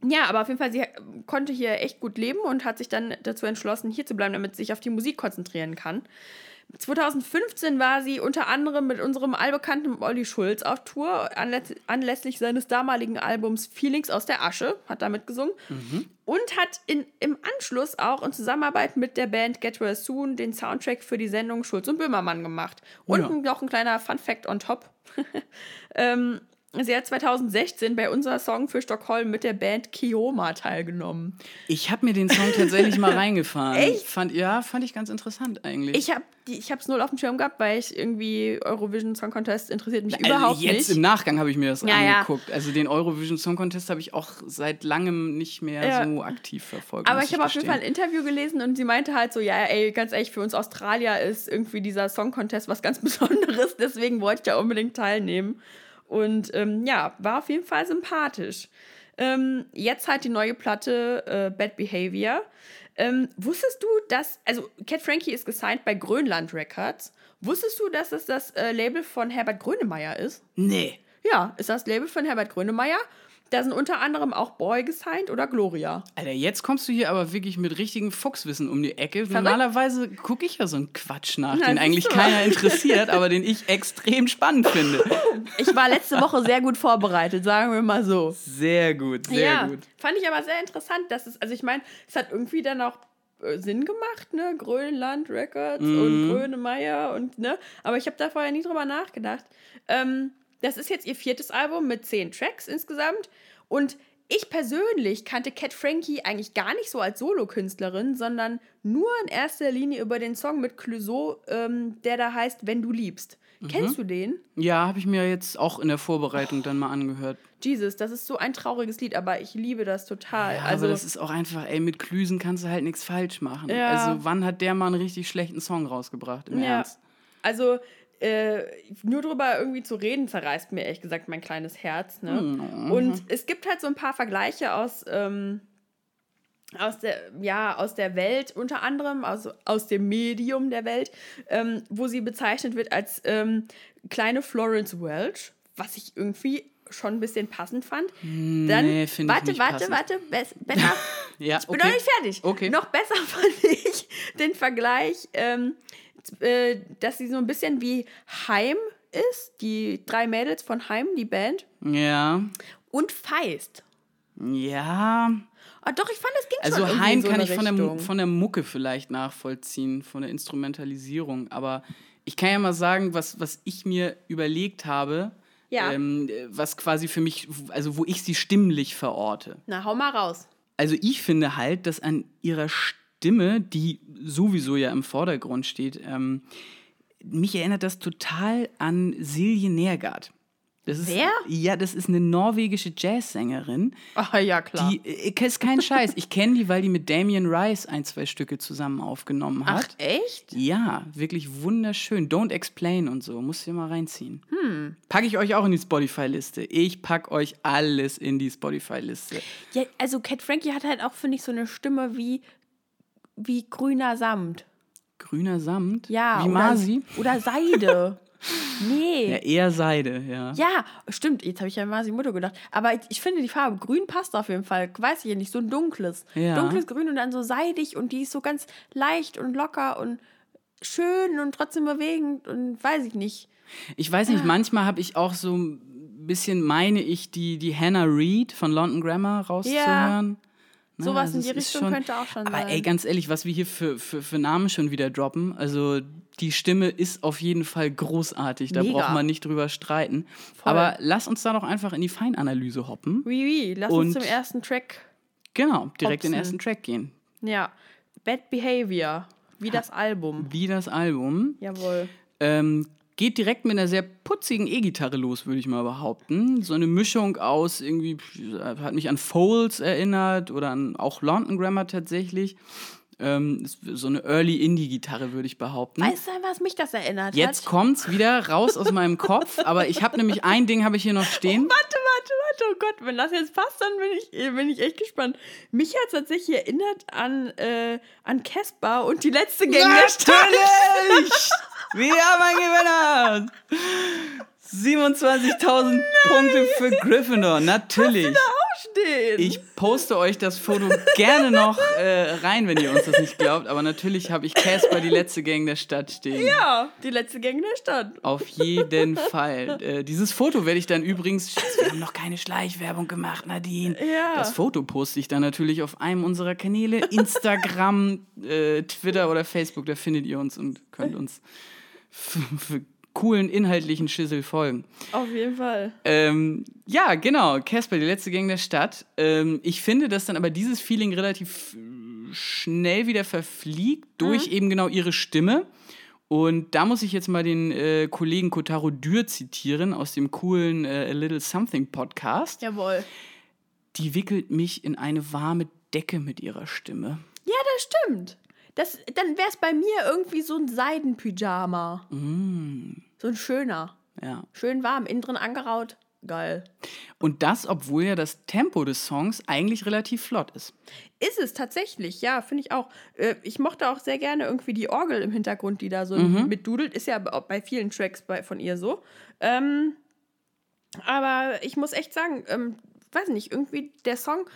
ja, aber auf jeden Fall, sie konnte hier echt gut leben und hat sich dann dazu entschlossen, hier zu bleiben, damit sie sich auf die Musik konzentrieren kann. 2015 war sie unter anderem mit unserem allbekannten Olli Schulz auf Tour, anläss anlässlich seines damaligen Albums Feelings aus der Asche, hat damit gesungen. Und hat in, im Anschluss auch in Zusammenarbeit mit der Band Get Well Soon den Soundtrack für die Sendung Schulz und Böhmermann gemacht. Und Ja. noch ein kleiner Fun Fact on top. ähm, sie hat 2016 bei unserer Song für Stockholm mit der Band Kioma teilgenommen. Ich habe mir den Song tatsächlich mal reingefahren. Echt? Fand, ja, fand ich ganz interessant eigentlich. Ich habe es null auf dem Schirm gehabt, weil ich irgendwie Eurovision Song Contest interessiert mich also überhaupt jetzt nicht. Jetzt im Nachgang habe ich mir das ja, angeguckt. Ja. Also den Eurovision Song Contest habe ich auch seit langem nicht mehr ja. so aktiv verfolgt. Aber ich habe auf jeden Fall ein Interview gelesen und sie meinte halt so, ja, ey, ganz ehrlich, für uns Australier ist irgendwie dieser Song Contest was ganz Besonderes, deswegen wollte ich da unbedingt teilnehmen. Und ähm, ja, war auf jeden Fall sympathisch. Ähm, jetzt halt die neue Platte äh, Bad Behavior. Ähm, wusstest du, dass, also Cat Frankie ist gesigned bei Grönland Records. Wusstest du, dass es das äh, Label von Herbert Grönemeyer ist? Nee. Ja, ist das Label von Herbert Grönemeyer. Da sind unter anderem auch Boy gesigned oder Gloria. Alter, jetzt kommst du hier aber wirklich mit richtigem Fuchswissen um die Ecke. Verrückt. Normalerweise gucke ich ja so einen Quatsch nach, Na, den eigentlich keiner interessiert, aber den ich extrem spannend finde. Ich war letzte Woche sehr gut vorbereitet, sagen wir mal so. Sehr gut, sehr ja, gut. Fand ich aber sehr interessant, dass es, also ich meine, es hat irgendwie dann auch äh, Sinn gemacht, ne? Grönland Records mm. und Grönemeyer und ne? Aber ich habe da vorher nie drüber nachgedacht. Ähm, das ist jetzt ihr viertes Album mit zehn Tracks insgesamt. Und ich persönlich kannte Cat Frankie eigentlich gar nicht so als Solokünstlerin, sondern nur in erster Linie über den Song mit Clouseau, ähm, der da heißt Wenn du liebst. Mhm. Kennst du den? Ja, habe ich mir jetzt auch in der Vorbereitung oh. dann mal angehört. Jesus, das ist so ein trauriges Lied, aber ich liebe das total. Ja, also, aber das ist auch einfach, ey, mit Klüsen kannst du halt nichts falsch machen. Ja. Also, wann hat der mal einen richtig schlechten Song rausgebracht, im ja. Ernst? Also, äh, nur drüber irgendwie zu reden, zerreißt mir ehrlich gesagt mein kleines Herz. Ne? Mhm. Und es gibt halt so ein paar Vergleiche aus, ähm, aus, der, ja, aus der Welt, unter anderem aus, aus dem Medium der Welt, ähm, wo sie bezeichnet wird als ähm, kleine Florence Welch, was ich irgendwie schon ein bisschen passend fand. Dann, nee, warte, ich warte, passend. warte, be besser. ja, ich bin okay. noch nicht fertig. Okay. Noch besser fand ich den Vergleich ähm, äh, dass sie so ein bisschen wie Heim ist, die drei Mädels von Heim, die Band. Ja. Und Feist. Ja. Ah, doch, ich fand, es ging also schon Heim so kann ich von der, von der Mucke vielleicht nachvollziehen, von der Instrumentalisierung. Aber ich kann ja mal sagen, was, was ich mir überlegt habe, ja. ähm, was quasi für mich, also wo ich sie stimmlich verorte. Na, hau mal raus. Also ich finde halt, dass an ihrer Stimme Stimme, die sowieso ja im Vordergrund steht, ähm, mich erinnert das total an Silje Nergard. Das ist, Wer? Ja, das ist eine norwegische Jazzsängerin. Ah, ja, klar. Die äh, ist kein Scheiß. Ich kenne die, weil die mit Damien Rice ein, zwei Stücke zusammen aufgenommen hat. Ach, echt? Ja, wirklich wunderschön. Don't Explain und so. Muss ihr mal reinziehen. Hm. Packe ich euch auch in die Spotify-Liste. Ich packe euch alles in die Spotify-Liste. Ja, also Cat Frankie hat halt auch, finde ich, so eine Stimme wie wie grüner Samt. Grüner Samt? Ja. Wie Masi? Oder Seide. Nee. Ja, eher Seide, ja. Ja, stimmt. Jetzt habe ich ja Masi Mutter gedacht. Aber ich, ich, finde die Farbe grün passt auf jeden Fall. Weiß ich ja nicht. So ein dunkles. Ja. Dunkles Grün und dann so seidig und die ist so ganz leicht und locker und schön und trotzdem bewegend und weiß ich nicht. Ich weiß nicht, ja. manchmal habe ich auch so ein bisschen, meine ich, die, die Hannah Reed von London Grammar rauszuhören. Ja. Ne? Sowas also in die Richtung schon, könnte auch schon aber sein. Aber ey, ganz ehrlich, was wir hier für, für, für Namen schon wieder droppen, also die Stimme ist auf jeden Fall großartig. Da Mega. braucht man nicht drüber streiten. Voll. Aber lass uns da doch einfach in die Feinanalyse hoppen. Oui, oui. Lass uns zum ersten Track. Genau, direkt hopsen. in den ersten Track gehen. Ja. Bad Behavior. Wie das Album. Wie das Album. Jawohl. Ähm, geht direkt mit einer sehr putzigen E-Gitarre los, würde ich mal behaupten. So eine Mischung aus irgendwie, hat mich an Foles erinnert oder an auch London Grammar tatsächlich. Ähm, so eine Early Indie-Gitarre, würde ich behaupten. Weißt du, was mich das erinnert Jetzt hat? kommt's wieder raus aus meinem Kopf, aber ich habe nämlich ein Ding habe ich hier noch stehen. Oh, warte, warte, warte, oh Gott, wenn das jetzt passt, dann bin ich, bin ich echt gespannt. Mich hat es tatsächlich erinnert an, äh, an und die letzte Gang Stadt. Wir haben einen Gewinner! 27.000 Punkte für Gryffindor, natürlich. Ich poste euch das Foto gerne noch äh, rein, wenn ihr uns das nicht glaubt. Aber natürlich habe ich Casper die letzte Gang der Stadt stehen. Ja, die letzte Gang der Stadt. Auf jeden Fall. Äh, dieses Foto werde ich dann übrigens. Wir haben noch keine Schleichwerbung gemacht, Nadine. Ja. Das Foto poste ich dann natürlich auf einem unserer Kanäle: Instagram, äh, Twitter oder Facebook. Da findet ihr uns und könnt uns coolen inhaltlichen Schissel folgen. Auf jeden Fall. Ähm, ja, genau, Casper, die letzte Gang der Stadt. Ähm, ich finde, dass dann aber dieses Feeling relativ äh, schnell wieder verfliegt durch eben genau ihre Stimme. Und da muss ich jetzt mal den äh, Kollegen Kotaro Dürr zitieren aus dem coolen äh, A Little Something Podcast. Jawohl. Die wickelt mich in eine warme Decke mit ihrer Stimme. Ja, das stimmt. Das, dann wäre es bei mir irgendwie so ein Seidenpyjama. So ein schöner. Ja. Schön warm, innen drin angeraut. Geil. Und das, obwohl ja das Tempo des Songs eigentlich relativ flott ist. Ist es tatsächlich, ja, finde ich auch. Äh, Ich mochte auch sehr gerne irgendwie die Orgel im Hintergrund, die da so mitdudelt. Ist ja bei vielen Tracks von ihr so. Ähm, aber ich muss echt sagen, ähm, weiß nicht, irgendwie der Song,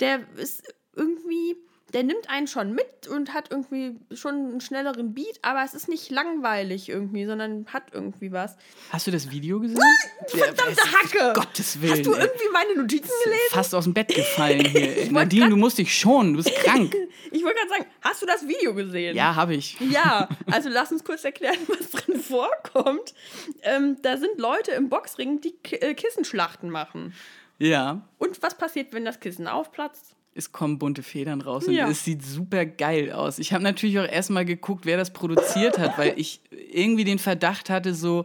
der ist irgendwie, der nimmt einen schon mit und hat irgendwie schon einen schnelleren Beat, aber es ist nicht langweilig irgendwie, sondern hat irgendwie was. Hast du das Video gesehen? Verdammte Hacke! Gottes Willen. Hast du irgendwie meine Notizen gelesen? Fast aus dem Bett gefallen hier. Nadine, du musst dich schonen, du bist krank. Ich wollte gerade sagen, hast du das Video gesehen? Ja, habe ich. Ja, also lass uns kurz erklären, was drin vorkommt. Ähm, da sind Leute im Boxring, die K äh, Kissenschlachten machen. Ja. Und was passiert, wenn das Kissen aufplatzt? Es kommen bunte Federn raus und Ja. es sieht super geil aus. Ich habe natürlich auch erstmal geguckt, wer das produziert hat, weil ich irgendwie den Verdacht hatte, so,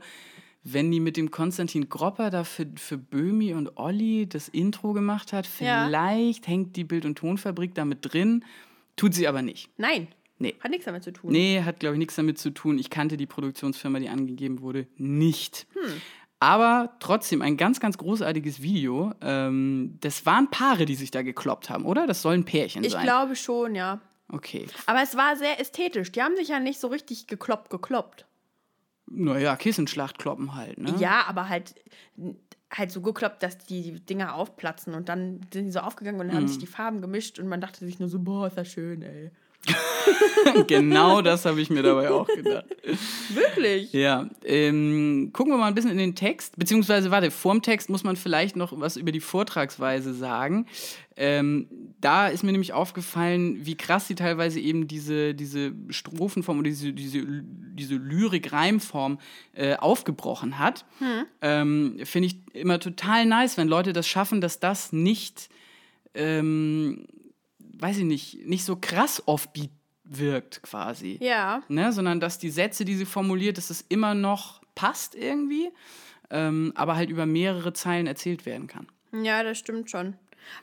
wenn die mit dem Konstantin Gropper da für, für Böhmi und Olli das Intro gemacht hat, Ja. vielleicht hängt die Bild- und Tonfabrik damit drin. Tut sie aber nicht. Nein. Nee. Hat nichts damit zu tun. Nee, hat, glaube ich, nichts damit zu tun. Ich kannte die Produktionsfirma, die angegeben wurde, nicht. Hm. Aber trotzdem ein ganz, ganz großartiges Video. Ähm, das waren Paare, die sich da gekloppt haben, oder? Das sollen Pärchen Ich sein. glaube schon, ja. Okay. Aber es war sehr ästhetisch. Die haben sich ja nicht so richtig gekloppt, gekloppt. Naja, Kissenschlacht kloppen halt, ne? Ja, aber halt, halt so gekloppt, dass die Dinger aufplatzen. Und dann sind die so aufgegangen und Mhm. haben sich die Farben gemischt. Und man dachte sich nur so, boah, ist das schön, ey. genau das habe ich mir dabei auch gedacht. Wirklich? Ja, ähm, gucken wir mal ein bisschen in den Text, beziehungsweise, warte, vorm Text muss man vielleicht noch was über die Vortragsweise sagen. Ähm, da ist mir nämlich aufgefallen, wie krass sie teilweise eben diese, diese Strophenform oder diese, diese, diese Lyrik-Reimform äh, aufgebrochen hat. Ähm, Finde ich immer total nice, wenn Leute das schaffen, dass das nicht, ähm, weiß ich nicht, nicht so krass offbeat wirkt quasi Ja. ne? sondern dass die Sätze, die sie formuliert, dass es immer noch passt irgendwie, ähm, aber halt über mehrere Zeilen erzählt werden kann. Ja, das stimmt schon.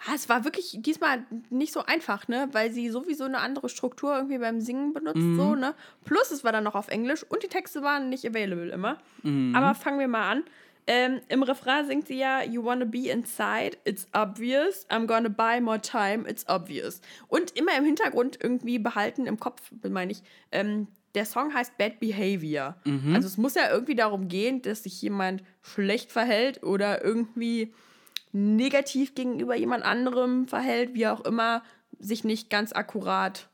Ah, es war wirklich diesmal nicht so einfach, ne? Weil sie sowieso eine andere Struktur irgendwie beim Singen benutzt, so, ne? Plus es war dann noch auf Englisch und die Texte waren nicht available immer. Aber fangen wir mal an. Ähm, Im Refrain singt sie ja, You wanna be inside, it's obvious. I'm gonna buy more time, it's obvious. Und immer im Hintergrund irgendwie behalten, im Kopf, meine ich, ähm, der Song heißt Bad Behavior. Also es muss ja irgendwie darum gehen, dass sich jemand schlecht verhält oder irgendwie negativ gegenüber jemand anderem verhält, wie auch immer, sich nicht ganz akkurat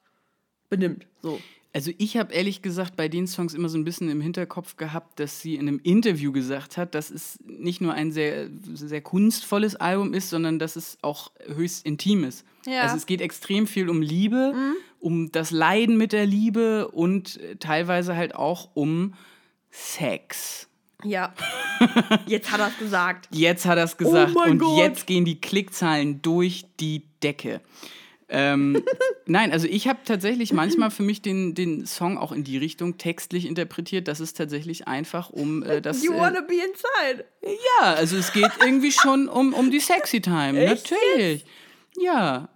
benimmt. So. Also ich habe ehrlich gesagt bei den Songs immer so ein bisschen im Hinterkopf gehabt, dass sie in einem Interview gesagt hat, dass es nicht nur ein sehr, sehr kunstvolles Album ist, sondern dass es auch höchst intim ist. Ja. Also es geht extrem viel um Liebe, um das Leiden mit der Liebe und äh, teilweise halt auch um Sex. Ja. Jetzt hat er es gesagt. Jetzt hat er es gesagt Oh und Gott. jetzt gehen die Klickzahlen durch die Decke. Ähm, nein, also ich habe tatsächlich manchmal für mich den, den Song auch in die Richtung textlich interpretiert, dass es tatsächlich einfach um äh, das. You Äh, wanna be inside. ja, also es geht irgendwie schon um, um die Sexy Time. Echt Natürlich. Ja.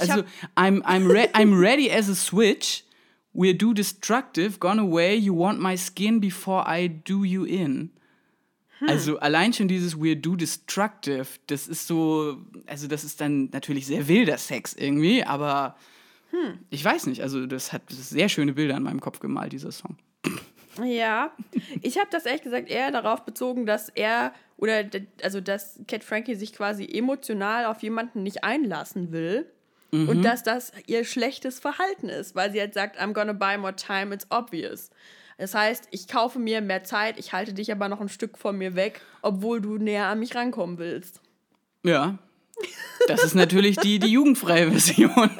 Also I'm, I'm, re I'm ready as a switch. We're do destructive, gone away, you want my skin before I do you in. Hm. Also allein schon dieses We're do destructive, das ist so, also das ist dann natürlich sehr wilder Sex irgendwie, aber Hm. ich weiß nicht, also das hat sehr schöne Bilder in meinem Kopf gemalt, dieser Song. Ja. Ich habe das ehrlich gesagt eher darauf bezogen, dass er oder also dass Cat Frankie sich quasi emotional auf jemanden nicht einlassen will. Und dass das ihr schlechtes Verhalten ist, weil sie halt sagt, I'm gonna buy more time, it's obvious. Das heißt, ich kaufe mir mehr Zeit, ich halte dich aber noch ein Stück von mir weg, obwohl du näher an mich rankommen willst. Ja. Das ist natürlich die, die jugendfreie Version.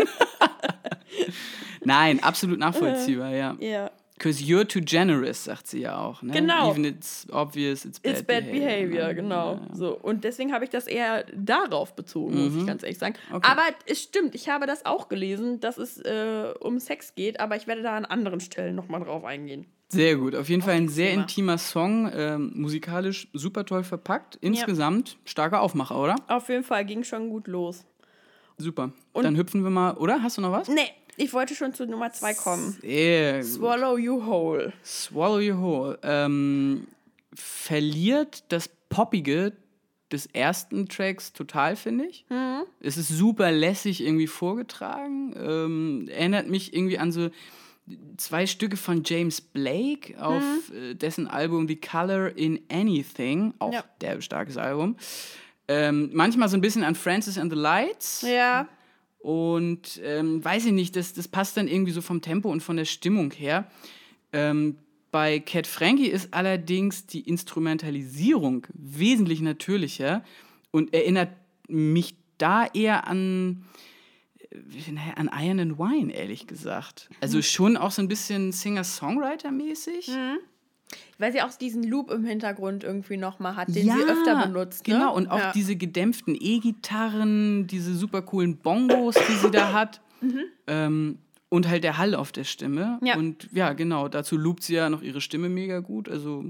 Nein, absolut nachvollziehbar, ja. Ja. Cause you're too generous, sagt sie ja auch. Ne? Genau. Even it's obvious, it's bad, It's bad behavior, ne? genau. Ja, ja. So. Und deswegen habe ich das eher darauf bezogen, muss ich ganz ehrlich sagen. Mhm. Okay. Aber es stimmt, ich habe das auch gelesen, dass es äh, um Sex geht, aber ich werde da an anderen Stellen nochmal drauf eingehen. Sehr gut. Auf jeden Fall ein sehr intimer Song, ähm, musikalisch super toll verpackt. Insgesamt starker Aufmacher, oder? Auf jeden Fall ging schon gut los. Super. Und- Dann hüpfen wir mal, oder? Hast du noch was? Nee, ich wollte schon zu Nummer zwei kommen. Sehr gut. Swallow You Whole. Swallow You Whole. Ähm, verliert das Poppige des ersten Tracks total, finde ich. Es ist super lässig irgendwie vorgetragen. Ähm, erinnert mich irgendwie an so zwei Stücke von James Blake auf äh, dessen Album The Color in Anything. Auch Ja. der starkes Album. Ähm, manchmal so ein bisschen an Francis and the Lights. Ja. Und ähm, weiß ich nicht, das, das passt dann irgendwie so vom Tempo und von der Stimmung her. Ähm, bei Cat Frankie ist allerdings die Instrumentalisierung wesentlich natürlicher und erinnert mich da eher an, naja, an Iron and Wine, ehrlich gesagt. Also schon auch so ein bisschen Singer-Songwriter-mäßig. Weil sie auch diesen Loop im Hintergrund irgendwie nochmal hat, den sie öfter benutzt. Ne? Genau, und auch ja. diese gedämpften E-Gitarren, diese super coolen Bongos, die sie da hat. Ähm, und halt der Hall auf der Stimme. Ja. Und ja, genau, dazu loopt sie ja noch ihre Stimme mega gut. Also,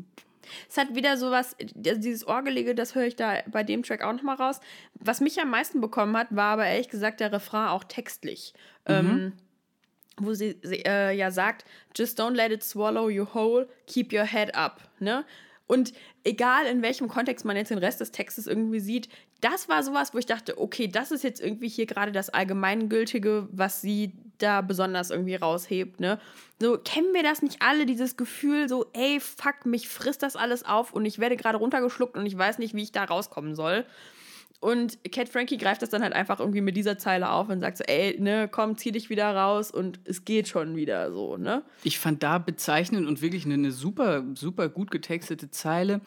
Es hat wieder sowas, also dieses Orgelige, das höre ich da bei dem Track auch nochmal raus. Was mich am meisten bekommen hat, war aber ehrlich gesagt der Refrain auch textlich. Ähm, wo sie, sie äh, ja sagt, just don't let it swallow you whole, keep your head up. Ne? Und egal in welchem Kontext man jetzt den Rest des Textes irgendwie sieht, das war sowas, wo ich dachte, okay, das ist jetzt irgendwie hier gerade das Allgemeingültige, was sie da besonders irgendwie raushebt, ne? So, kennen wir das nicht alle, dieses Gefühl, so, ey, fuck, mich frisst das alles auf und ich werde gerade runtergeschluckt und ich weiß nicht, wie ich da rauskommen soll. Und Cat Frankie greift das dann halt einfach irgendwie mit dieser Zeile auf und sagt so, ey, ne, komm, zieh dich wieder raus und es geht schon wieder so, ne? ich fand da bezeichnend und wirklich eine, eine super, super gut getextete Zeile.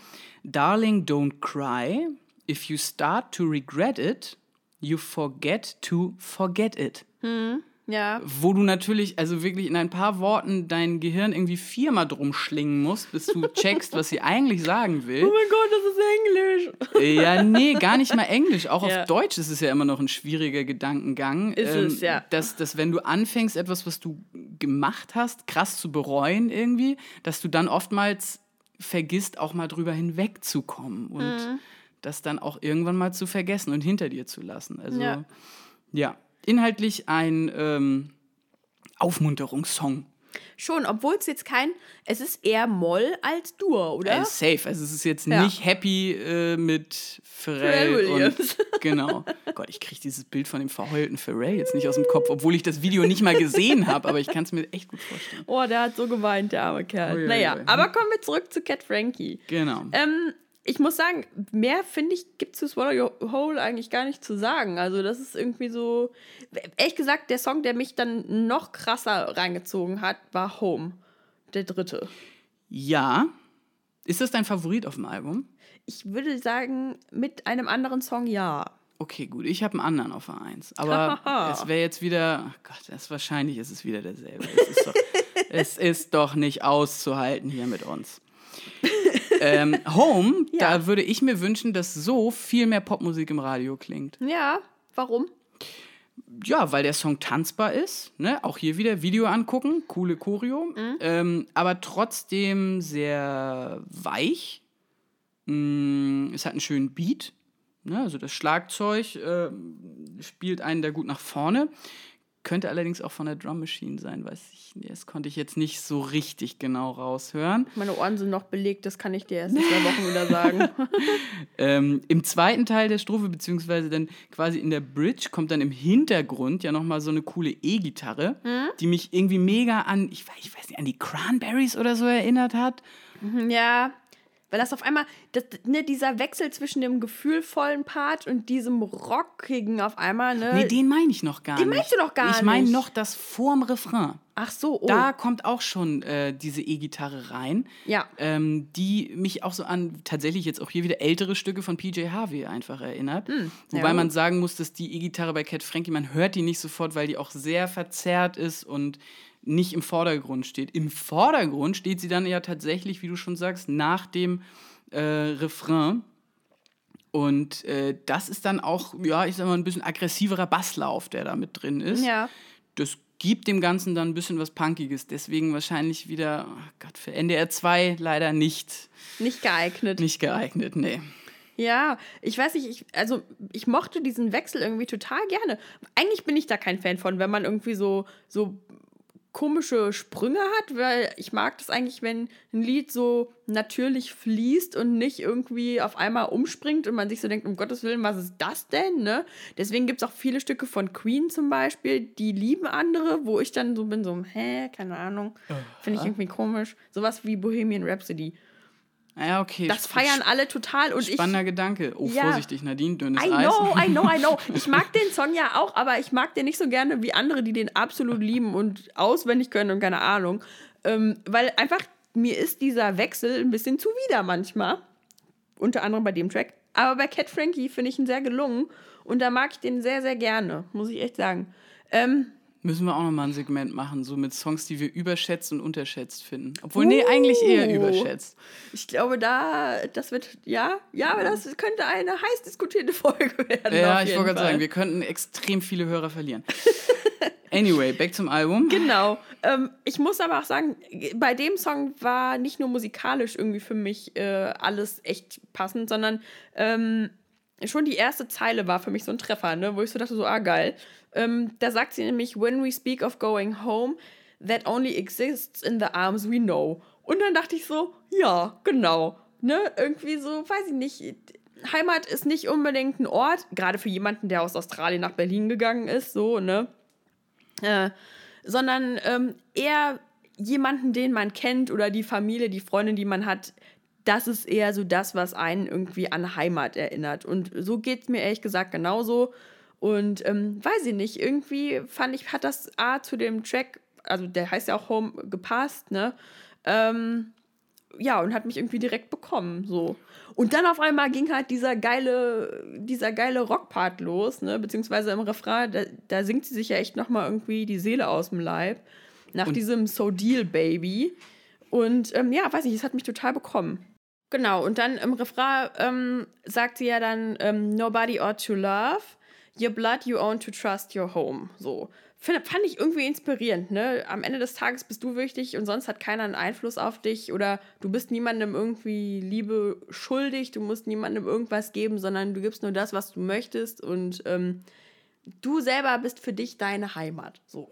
Darling, don't cry. If you start to regret it, you forget to forget it. Ja. Wo du natürlich, also wirklich in ein paar Worten dein Gehirn irgendwie viermal drum schlingen musst, bis du checkst, was sie eigentlich sagen will. Oh mein Gott, das ist Englisch. Ja, nee, gar nicht mal Englisch. Auch Ja. auf Deutsch ist es ja immer noch ein schwieriger Gedankengang. ähm, Ist es, ja. Dass, dass wenn du anfängst, etwas, was du gemacht hast, krass zu bereuen irgendwie, dass du dann oftmals vergisst, auch mal drüber hinwegzukommen und Mhm. Das dann auch irgendwann mal zu vergessen und hinter dir zu lassen. Also Ja. ja, inhaltlich ein ähm, Aufmunterungssong. Schon, obwohl es jetzt kein, es ist eher Moll als Dur, oder? Äh, safe. Also es ist jetzt Ja. nicht happy äh, mit Pharrell, Pharrell Williams. und genau. Gott, ich kriege dieses Bild von dem verheulten Pharrell jetzt nicht aus dem Kopf, obwohl ich das Video nicht mal gesehen habe, aber ich kann es mir echt gut vorstellen. Oh, der hat so geweint, der arme Kerl. Ui, ui, naja, aber kommen wir zurück zu Cat Frankie. Genau. Ähm, ich muss sagen, mehr finde ich, gibt es zu Swallow Your Whole eigentlich gar nicht zu sagen. Also, das ist irgendwie so. Ehrlich gesagt, der Song, der mich dann noch krasser reingezogen hat, war Home. Der dritte. Ja. Ist das dein Favorit auf dem Album? Ich würde sagen, mit einem anderen Song ja. Okay, gut. Ich habe einen anderen auf der 1. Aber es wäre jetzt wieder. Ach Gott, das, wahrscheinlich ist es wieder derselbe. Es ist doch, es ist doch nicht auszuhalten hier mit uns. Ähm, Home, Ja. da würde ich mir wünschen, dass so viel mehr Popmusik im Radio klingt. Ja, warum? Ja, weil der Song tanzbar ist. Ne? Auch hier wieder Video angucken, coole Choreo. Ähm, aber trotzdem sehr weich. Mm, es hat einen schönen Beat. Ne? Also das Schlagzeug äh, spielt einen da gut nach vorne. Könnte allerdings auch von der Drum Machine sein, weiß ich nicht. Das konnte ich jetzt nicht so richtig genau raushören. Meine Ohren sind noch belegt, das kann ich dir erst in zwei Wochen wieder sagen. Ähm, Im zweiten Teil der Strophe, beziehungsweise dann quasi in der Bridge, kommt dann im Hintergrund ja nochmal so eine coole E-Gitarre, die mich irgendwie mega an, ich weiß, ich weiß nicht, an die Cranberries oder so erinnert hat. Ja, weil das auf einmal, das, ne, dieser Wechsel zwischen dem gefühlvollen Part und diesem rockigen auf einmal, ne? Nee, den meine ich noch gar Den nicht. meinst du doch gar Ich meine nicht. noch das vorm Refrain. Ach so, oh. Da kommt auch schon äh, diese E-Gitarre rein, Ja. ähm, die mich auch so an tatsächlich jetzt auch hier wieder ältere Stücke von PJ Harvey einfach erinnert. Hm, ja Wobei man gut. sagen muss, dass die E-Gitarre bei Cat Frankie, man hört die nicht sofort, weil die auch sehr verzerrt ist und nicht im Vordergrund steht. Im Vordergrund steht sie dann ja tatsächlich, wie du schon sagst, nach dem äh, Refrain. Und äh, das ist dann auch, ja, ich sag mal, ein bisschen aggressiverer Basslauf, der da mit drin ist. Ja. Das gibt dem Ganzen dann ein bisschen was Punkiges. Deswegen wahrscheinlich wieder, oh Gott, für NDR 2 leider nicht, Nicht geeignet. nicht geeignet, nee. Ja, ich weiß nicht, ich, also ich mochte diesen Wechsel irgendwie total gerne. Eigentlich bin ich da kein Fan von, wenn man irgendwie so, so komische Sprünge hat, weil ich mag das eigentlich, wenn ein Lied so natürlich fließt und nicht irgendwie auf einmal umspringt und man sich so denkt, um Gottes Willen, was ist das denn? Ne? Deswegen gibt es auch viele Stücke von Queen zum Beispiel, die lieben andere, wo ich dann so bin, so, hä, keine Ahnung, finde ich irgendwie komisch. Sowas wie Bohemian Rhapsody. Ja, okay. Das feiern alle total und ich Spannender Gedanke. Oh, Ja. vorsichtig, Nadine, dünnes I Eis. know, I know, I know. Ich mag den Song ja auch, aber ich mag den nicht so gerne wie andere, die den absolut lieben und auswendig können und keine Ahnung. Ähm, weil einfach mir ist dieser Wechsel ein bisschen zuwider manchmal. Unter anderem bei dem Track. Aber bei Cat Frankie finde ich ihn sehr gelungen und da mag ich den sehr, sehr gerne, muss ich echt sagen. Ähm, Müssen wir auch nochmal ein Segment machen, so mit Songs, die wir überschätzt und unterschätzt finden. Obwohl, nee, eigentlich eher Uh. überschätzt. ich glaube, da, das wird, ja, ja, aber das könnte eine heiß diskutierte Folge werden. Ja, ich wollte gerade sagen, wir könnten extrem viele Hörer verlieren. anyway, back zum Album. Genau. Ähm, ich muss aber auch sagen, bei dem Song war nicht nur musikalisch irgendwie für mich äh, alles echt passend, sondern ähm, schon die erste Zeile war für mich so ein Treffer, ne? wo ich so dachte, so, ah, geil. Ähm, da sagt sie nämlich, when we speak of going home, that only exists in the arms we know. Und dann dachte ich so, ja, genau. Ne? Irgendwie so, weiß ich nicht. Heimat ist nicht unbedingt ein Ort, gerade für jemanden, der aus Australien nach Berlin gegangen ist, so, ne? Äh, sondern ähm, eher jemanden, den man kennt oder die Familie, die Freundin, die man hat. Das ist eher so das, was einen irgendwie an Heimat erinnert. Und so geht es mir ehrlich gesagt genauso. Und ähm, weiß ich nicht, irgendwie fand ich, hat das A zu dem Track, also der heißt ja auch Home, gepasst, ne? Ähm, ja, und hat mich irgendwie direkt bekommen, so. Und dann auf einmal ging halt dieser geile, dieser geile Rockpart los, ne, beziehungsweise im Refrain, da, da singt sie sich ja echt nochmal irgendwie die Seele aus dem Leib, nach diesem So Deal Baby. Und ähm, ja, weiß nicht, es hat mich total bekommen. Genau, und dann im Refrain ähm, sagt sie ja dann, ähm, Nobody ought to love, your blood you own to trust your home, so. Find, fand ich irgendwie inspirierend, ne? Am Ende des Tages bist du wichtig und sonst hat keiner einen Einfluss auf dich oder du bist niemandem irgendwie Liebe schuldig, du musst niemandem irgendwas geben, sondern du gibst nur das, was du möchtest und ähm, du selber bist für dich deine Heimat, so.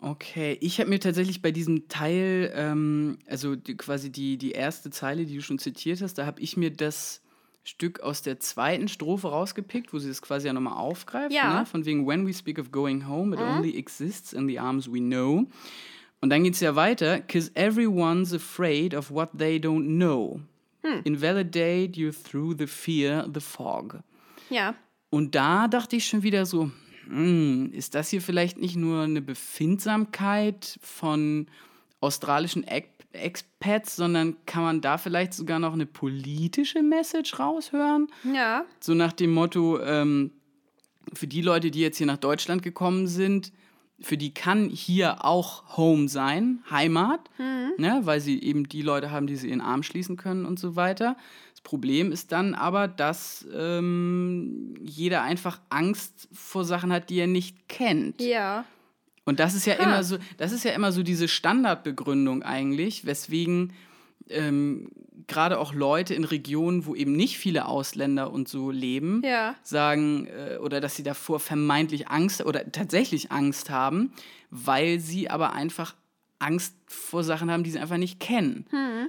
Okay, ich habe mir tatsächlich bei diesem Teil, ähm, also die, quasi die, die erste Zeile, die du schon zitiert hast, da habe ich mir das Stück aus der zweiten Strophe rausgepickt, wo sie das quasi ja nochmal aufgreift. Ja. Ne? Von wegen, when we speak of going home, it only exists in the arms we know. Und dann geht es ja weiter, cause everyone's afraid of what they don't know. Invalidate you through the fear, the fog. Ja. Und da dachte ich schon wieder so, hm, ist das hier vielleicht nicht nur eine Befindsamkeit von australischen Ex- Expats, sondern kann man da vielleicht sogar noch eine politische Message raushören? Ja. So nach dem Motto, ähm, für die Leute, die jetzt hier nach Deutschland gekommen sind, für die kann hier auch Home sein, Heimat, ne, weil sie eben die Leute haben, die sie in den Arm schließen können und so weiter. Das Problem ist dann aber, dass ähm, jeder einfach Angst vor Sachen hat, die er nicht kennt. Ja. Und das ist ja Ha. immer so, das ist ja immer so diese Standardbegründung eigentlich, weswegen ähm, gerade auch Leute in Regionen, wo eben nicht viele Ausländer und so leben, Ja. sagen äh, oder dass sie davor vermeintlich Angst oder tatsächlich Angst haben, weil sie aber einfach Angst vor Sachen haben, die sie einfach nicht kennen.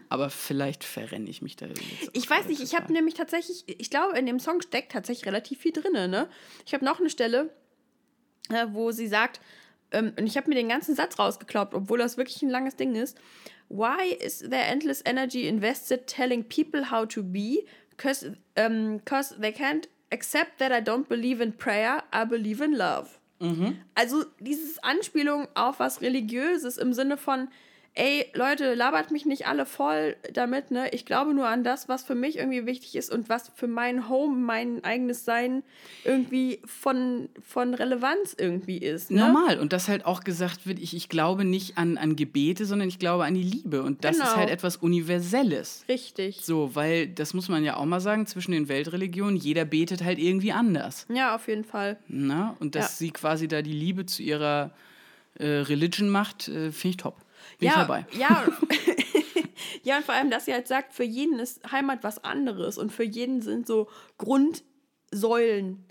Aber vielleicht verrenne ich mich da. Hm. Ich weiß nicht, ich habe nämlich tatsächlich, ich glaube, in dem Song steckt tatsächlich relativ viel drin. Ne? Ich habe noch eine Stelle, äh, wo sie sagt, ähm, und ich habe mir den ganzen Satz rausgeklaubt, obwohl das wirklich ein langes Ding ist. Why is there endless energy invested telling people how to be? Because um, 'cause they can't accept that I don't believe in prayer, I believe in love. Also dieses Anspielung auf was Religiöses im Sinne von, ey, Leute, labert mich nicht alle voll damit, ne? Ich glaube nur an das, was für mich irgendwie wichtig ist und was für mein Home, mein eigenes Sein irgendwie von, von Relevanz irgendwie ist. Ne? Normal. Und das halt auch gesagt wird, ich, ich glaube nicht an, an Gebete, sondern ich glaube an die Liebe. Und das Genau. ist halt etwas Universelles. Richtig. So, weil das muss man ja auch mal sagen, zwischen den Weltreligionen, jeder betet halt irgendwie anders. Ja, auf jeden Fall. Na? Und dass Ja. sie quasi da die Liebe zu ihrer äh, Religion macht, äh, finde ich top. Bin ja, ich dabei. Ja. ja, und vor allem, dass sie halt sagt, für jeden ist Heimat was anderes und für jeden sind so Grundsäulen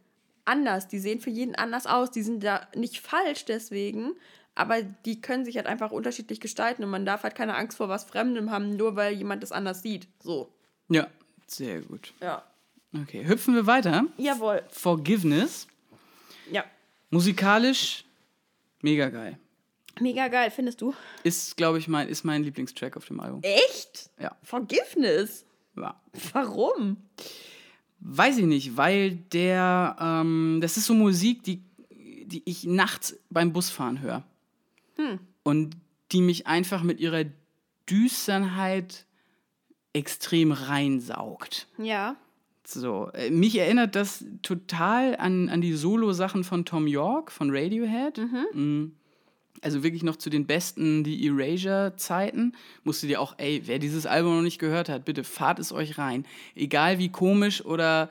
anders. Die sehen für jeden anders aus. Die sind da nicht falsch deswegen, aber die können sich halt einfach unterschiedlich gestalten und man darf halt keine Angst vor was Fremdem haben, nur weil jemand das anders sieht. So. Ja, sehr gut. Ja. Okay, hüpfen wir weiter. Jawohl. Forgiveness. Ja. Musikalisch mega geil. Mega geil, findest du? Ist, glaube ich, mein, ist mein Lieblingstrack auf dem Album. Echt? Ja. Forgiveness? ja. Warum? Weiß ich nicht, weil der, ähm, das ist so Musik, die, die ich nachts beim Busfahren höre. Und die mich einfach mit ihrer Düsternheit extrem reinsaugt. Ja. So, äh, mich erinnert das total an, an die Solo-Sachen von Tom York von Radiohead. Mm. Also wirklich noch zu den besten, die Erasure-Zeiten. Musst du dir auch, ey, wer dieses Album noch nicht gehört hat, bitte fahrt es euch rein. Egal wie komisch oder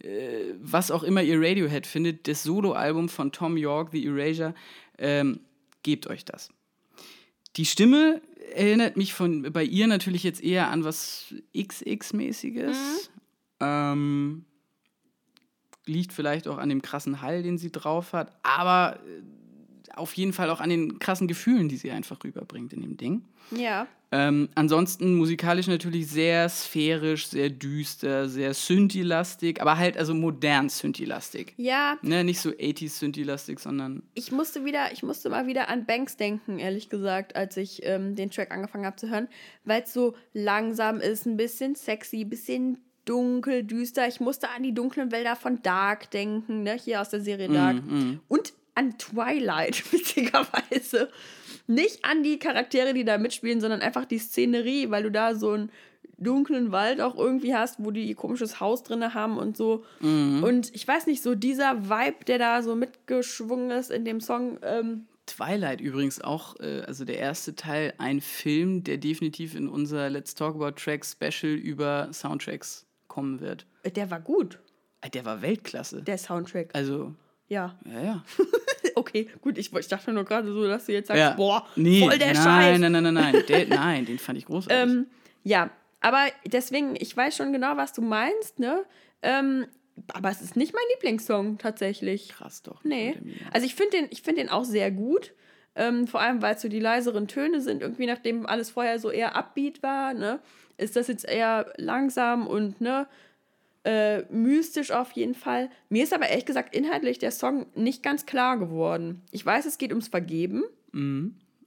äh, was auch immer ihr Radiohead findet, das Solo-Album von Tom York, The Erasure, ähm, gebt euch das. Die Stimme erinnert mich von bei ihr natürlich jetzt eher an was XX-mäßiges. Ähm, liegt vielleicht auch an dem krassen Hall, den sie drauf hat, aber äh, auf jeden Fall auch an den krassen Gefühlen, die sie einfach rüberbringt in dem Ding. Ja. Ähm, ansonsten musikalisch natürlich sehr sphärisch, sehr düster, sehr Synthi-lastig, aber halt also modern Synthi-lastig. Ja, Ne, nicht so 80s Synthi-lastig, sondern ich musste wieder, ich musste mal wieder an Banks denken, ehrlich gesagt, als ich ähm, den Track angefangen habe zu hören, weil es so langsam ist, ein bisschen sexy, ein bisschen dunkel, düster. Ich musste an die dunklen Wälder von Dark denken, ne, hier aus der Serie Dark. Und an Twilight, witzigerweise. Nicht an die Charaktere, die da mitspielen, sondern einfach die Szenerie, weil du da so einen dunklen Wald auch irgendwie hast, wo die ihr komisches Haus drin haben und so. Und ich weiß nicht, so dieser Vibe, der da so mitgeschwungen ist in dem Song, ähm, Twilight übrigens auch, äh, also der erste Teil, ein Film, der definitiv in unser Let's Talk About Tracks Special über Soundtracks kommen wird. der war gut, Äh, Der war Weltklasse. der Soundtrack. Also, Ja. ja, ja. Okay, gut, ich, ich dachte nur gerade so, dass du jetzt sagst, ja. boah, nee, voll der nein, Scheiß. Nein, nein, nein, nein, der, nein, den fand ich großartig. Ähm, ja, aber deswegen, ich weiß schon genau, was du meinst, ne? Ähm, aber es ist nicht mein Lieblingssong tatsächlich. Krass doch. Nee. Also ich finde den, ich find den auch sehr gut. Ähm, vor allem, weil es so die leiseren Töne sind. Irgendwie, nachdem alles vorher so eher upbeat war, ne, ist das jetzt eher langsam und ne, äh, mystisch auf jeden Fall. Mir ist aber ehrlich gesagt inhaltlich der Song nicht ganz klar geworden. Ich weiß, es geht ums Vergeben.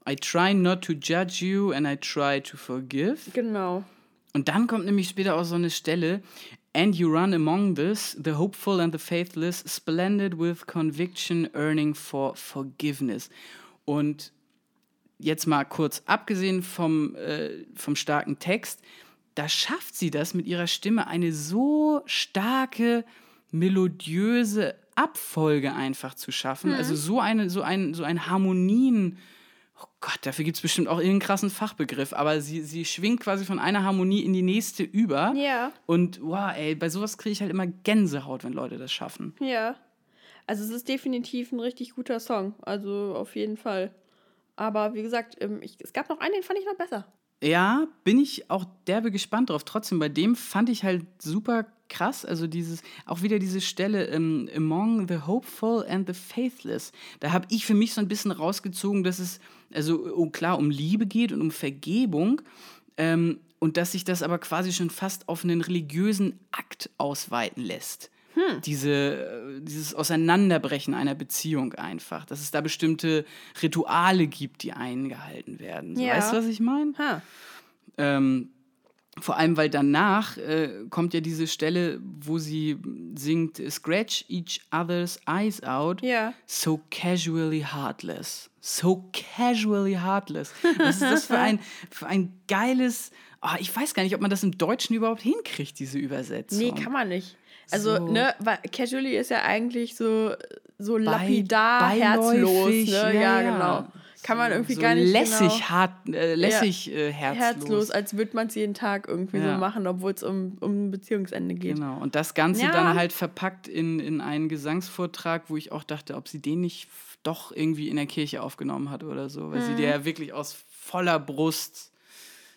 I try not to judge you and I try to forgive. Genau. Und dann kommt nämlich später auch so eine Stelle. And you run among this, the hopeful and the faithless, splendid with conviction, earning for forgiveness. Und jetzt mal kurz abgesehen vom, äh, vom starken Text, da schafft sie das mit ihrer Stimme eine so starke, melodiöse Abfolge einfach zu schaffen. Also so eine, so ein, so ein Harmonien. Oh Gott, dafür gibt es bestimmt auch irgendeinen krassen Fachbegriff, aber sie, sie schwingt quasi von einer Harmonie in die nächste über. Ja. Und wow, ey, bei sowas kriege ich halt immer Gänsehaut, wenn Leute das schaffen. Ja. Also es ist definitiv ein richtig guter Song. Also auf jeden Fall. Aber wie gesagt, ähm, ich, es gab noch einen, den fand ich noch besser. Ja, bin ich auch derbe gespannt drauf. Trotzdem, bei dem fand ich halt super krass, also dieses, auch wieder diese Stelle, ähm, among the hopeful and the faithless. Da habe ich für mich so ein bisschen rausgezogen, dass es, also oh, klar, um Liebe geht und um Vergebung. Ähm, und dass sich das aber quasi schon fast auf einen religiösen Akt ausweiten lässt. Diese, äh, dieses Auseinanderbrechen einer Beziehung einfach. Dass es da bestimmte Rituale gibt, die eingehalten werden. So, Ja. Weißt du, was ich meine? Ähm, vor allem, weil danach äh, kommt ja diese Stelle, wo sie singt, Scratch each other's eyes out. Ja. So casually heartless. So casually heartless. Was ist das für ein, für ein geiles. Oh, ich weiß gar nicht, ob man das im Deutschen überhaupt hinkriegt, diese Übersetzung. Nee, kann man nicht. Also, So. ne, weil casually ist ja eigentlich so, so Bei- lapidar, herzlos. beiläufig, Ne? ja, Ja, ja. genau. Kann man irgendwie so gar nicht lässig, genau hart, äh, lässig äh, herzlos. herzlos, als würde man es jeden Tag irgendwie Ja. so machen, obwohl es um, um ein Beziehungsende geht. Genau. Und das Ganze Ja. dann halt verpackt in, in einen Gesangsvortrag, wo ich auch dachte, ob sie den nicht doch irgendwie in der Kirche aufgenommen hat oder so, weil sie Mhm. der ja wirklich aus voller Brust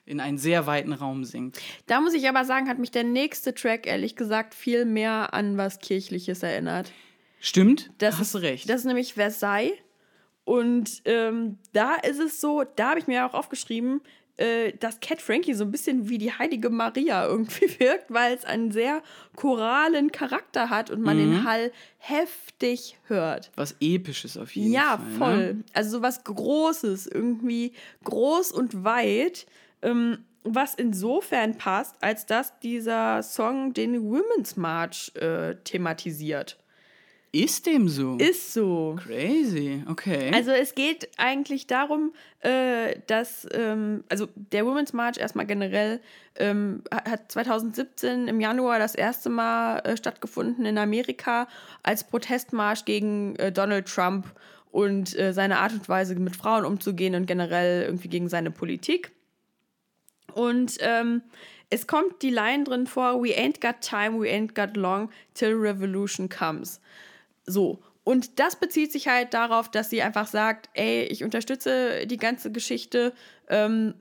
in einen sehr weiten Raum singt. Da muss ich aber sagen, hat mich der nächste Track ehrlich gesagt viel mehr an was Kirchliches erinnert. Stimmt, Das hast du ist, recht. Das ist nämlich Versailles. Und ähm, da ist es so, da habe ich mir auch aufgeschrieben, äh, dass Cat Frankie so ein bisschen wie die heilige Maria irgendwie wirkt, weil es einen sehr choralen Charakter hat und man Mhm. den Hall heftig hört. Was Episches auf jeden Ja, Fall. voll. Ne? Also sowas Großes, irgendwie groß und weit, ähm, was insofern passt, als dass dieser Song den Women's March äh, thematisiert. Ist dem so? Ist so. Crazy, okay. Also es geht eigentlich darum, äh, dass, ähm, also der Women's March erstmal generell ähm, ha- hat 2017 im Januar das erste Mal äh, stattgefunden in Amerika als Protestmarsch gegen äh, Donald Trump und äh, seine Art und Weise mit Frauen umzugehen und generell irgendwie gegen seine Politik. Und ähm, es kommt die Line drin vor, we ain't got time, we ain't got long till revolution comes. So. Und das bezieht sich halt darauf, dass sie einfach sagt, ey, ich unterstütze die ganze Geschichte ähm,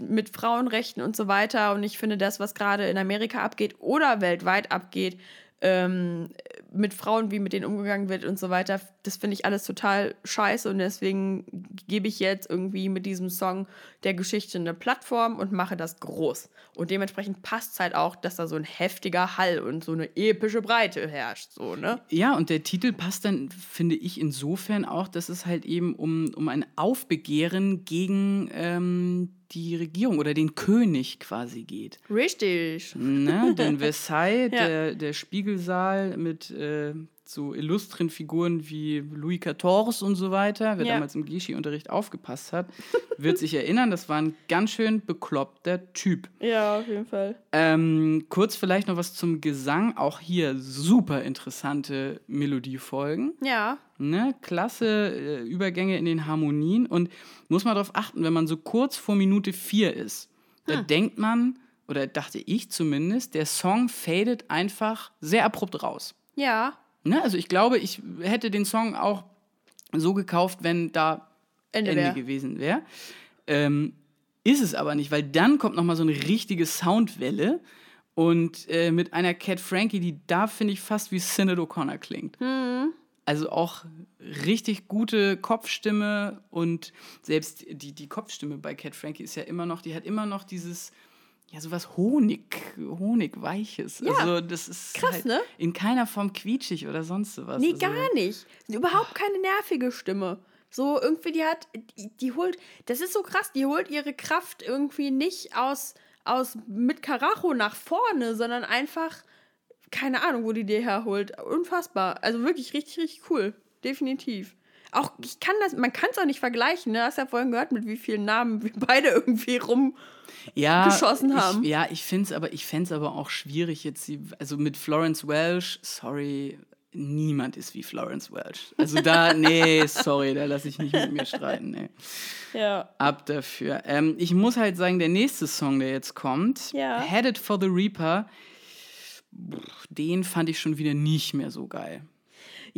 mit Frauenrechten und so weiter. Und ich finde das, was gerade in Amerika abgeht oder weltweit abgeht, ähm, mit Frauen, wie mit denen umgegangen wird und so weiter, das finde ich alles total scheiße. Und deswegen gebe ich jetzt irgendwie mit diesem Song der Geschichte eine Plattform und mache das groß. Und dementsprechend passt es halt auch, dass da so ein heftiger Hall und so eine epische Breite herrscht. So, ne? Ja, und der Titel passt dann, finde ich, insofern auch, dass es halt eben um, um ein Aufbegehren gegen ähm, die Regierung oder den König quasi geht. Richtig. Ne? Denn Versailles, Ja. der, der Spiegelsaal mit äh, so illustren Figuren wie Louis XIV und so weiter, wer Ja. damals im Gischi-Unterricht aufgepasst hat, wird sich erinnern, das war ein ganz schön bekloppter Typ. Ja, auf jeden Fall. Ähm, kurz vielleicht noch was zum Gesang. Auch hier super interessante Melodiefolgen. Ja. Ne? Klasse äh, Übergänge in den Harmonien. Und muss man darauf achten, wenn man so kurz vor Minute 4 ist, da Hm. denkt man, oder dachte ich zumindest, der Song fadet einfach sehr abrupt raus. Ja. Ne? Also ich glaube, ich hätte den Song auch so gekauft, wenn da Ende Ende wär. gewesen wäre. Ähm, ist es aber nicht, weil dann kommt noch mal so eine richtige Soundwelle und äh, mit einer Cat Frankie, die da finde ich fast wie Sinead O'Connor klingt. Mhm. Also auch richtig gute Kopfstimme und selbst die, die Kopfstimme bei Cat Frankie ist ja immer noch, die hat immer noch dieses, ja, sowas Honig, Honigweiches. Ja. Also das ist Krass, halt ne? in keiner Form quietschig oder sonst sowas. Nee, also, gar nicht. Überhaupt keine nervige Stimme. So irgendwie, die hat, die, die holt, das ist so krass, die holt ihre Kraft irgendwie nicht aus, aus mit Karacho nach vorne, sondern einfach, keine Ahnung, wo die die herholt. Unfassbar. Also wirklich richtig, richtig cool. Definitiv. Auch, ich kann das, man kann es auch nicht vergleichen, ne? Hast ja vorhin gehört, mit wie vielen Namen wir beide irgendwie rum. ja, haben. Ich, ja, ich finde es aber, ich fänd's aber auch schwierig jetzt, also mit Florence Welsh, sorry, niemand ist wie Florence Welsh. Also da, nee, sorry, da lasse ich nicht mit mir streiten, nee. Ja. Ab dafür. Ähm, ich muss halt sagen, der nächste Song, der jetzt kommt, Ja. Headed for the Reaper, den fand ich schon wieder nicht mehr so geil.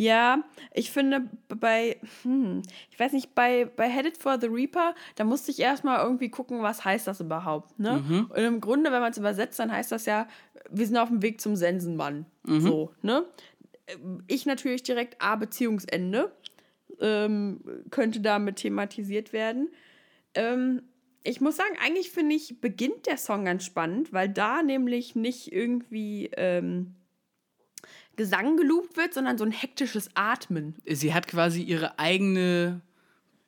Ja, ich finde bei, hm, ich weiß nicht, bei, bei Headed for the Reaper, da musste ich erstmal irgendwie gucken, was heißt das überhaupt, ne? Und im Grunde, wenn man es übersetzt, dann heißt das ja, wir sind auf dem Weg zum Sensenmann. So, ne? Ich natürlich direkt A, Beziehungsende, ähm, könnte damit thematisiert werden. Ähm, ich muss sagen, eigentlich finde ich, beginnt der Song ganz spannend, weil da nämlich nicht irgendwie ähm, Gesang geloopt wird, sondern so ein hektisches Atmen. Sie hat quasi ihre eigene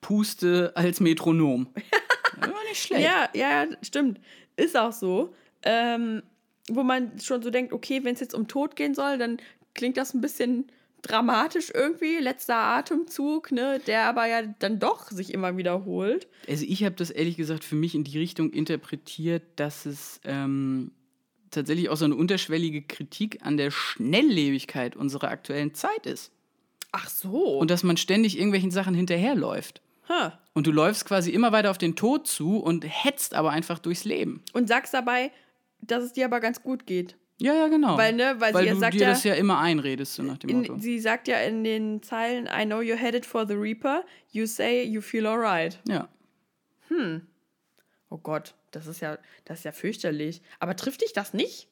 Puste als Metronom. ja, nicht schlecht. Ja, ja, stimmt. Ist auch so. ähm, wo man schon so denkt, okay, wenn es jetzt um Tod gehen soll, dann klingt das ein bisschen dramatisch irgendwie, letzter Atemzug, ne, der aber ja dann doch sich immer wiederholt. Also ich habe das ehrlich gesagt für mich in die Richtung interpretiert, dass es ähm, tatsächlich auch so eine unterschwellige Kritik an der Schnelllebigkeit unserer aktuellen Zeit ist. Ach so. Und dass man ständig irgendwelchen Sachen hinterherläuft. huh. Und du läufst quasi immer weiter auf den Tod zu und hetzt aber einfach durchs Leben. Und sagst dabei, dass es dir aber ganz gut geht. Ja, ja, genau. Weil, ne, weil sie ja du sagt dir ja- das ja immer einredest, so nach dem Motto. In, sie sagt ja in den Zeilen, I know you're headed for the Reaper. You say you feel alright. ja. Oh Gott, das ist ja, das ist ja fürchterlich. Aber trifft dich das nicht?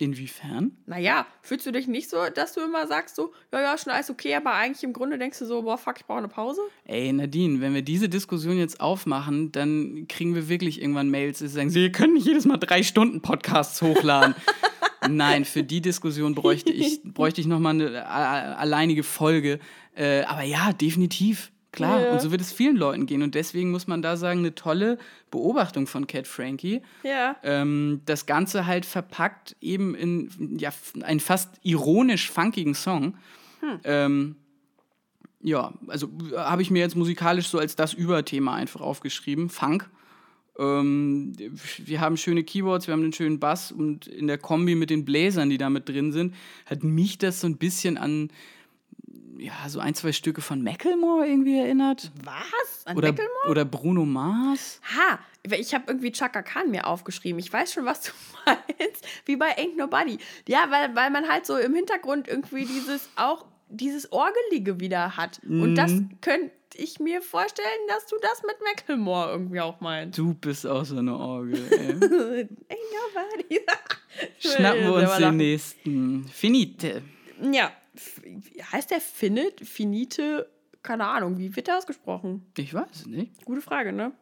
Inwiefern? Naja, fühlst du dich nicht so, dass du immer sagst so, ja, ja, schon alles okay, aber eigentlich im Grunde denkst du so, boah, fuck, ich brauche eine Pause? Ey, Nadine, wenn wir diese Diskussion jetzt aufmachen, dann kriegen wir wirklich irgendwann Mails, die sagen, Sie können nicht jedes Mal drei Stunden Podcasts hochladen. Nein, für die Diskussion bräuchte ich, bräuchte ich nochmal eine a- alleinige Folge. Äh, aber ja, definitiv. Klar. Ja. Und so wird es vielen Leuten gehen. Und deswegen muss man da sagen, eine tolle Beobachtung von Cat Frankie. Ja. Ähm, das Ganze halt verpackt eben in ja, einen fast ironisch funkigen Song. Ähm, ja, also äh, habe ich mir jetzt musikalisch so als das Überthema einfach aufgeschrieben. Funk. Ähm, wir haben schöne Keyboards, wir haben einen schönen Bass und in der Kombi mit den Bläsern, die da mit drin sind, hat mich das so ein bisschen an ja, so ein, zwei Stücke von Macklemore irgendwie erinnert. Was? An Oder, Macklemore? oder Bruno Mars. Ha, ich habe irgendwie Chaka Khan mir aufgeschrieben. Ich weiß schon, was du meinst. Wie bei Ain't Nobody. Ja, weil, weil man halt so im Hintergrund irgendwie dieses auch dieses Orgelige wieder hat. Und das könnte ich mir vorstellen, dass du das mit Macklemore irgendwie auch meinst. Du bist auch so eine Orgel. Ain't Nobody. Schnappen wir uns den nächsten. Finite. Ja, heißt der Finite? Finite? Keine Ahnung, wie wird der ausgesprochen? Ich weiß es nicht. Gute Frage, ne?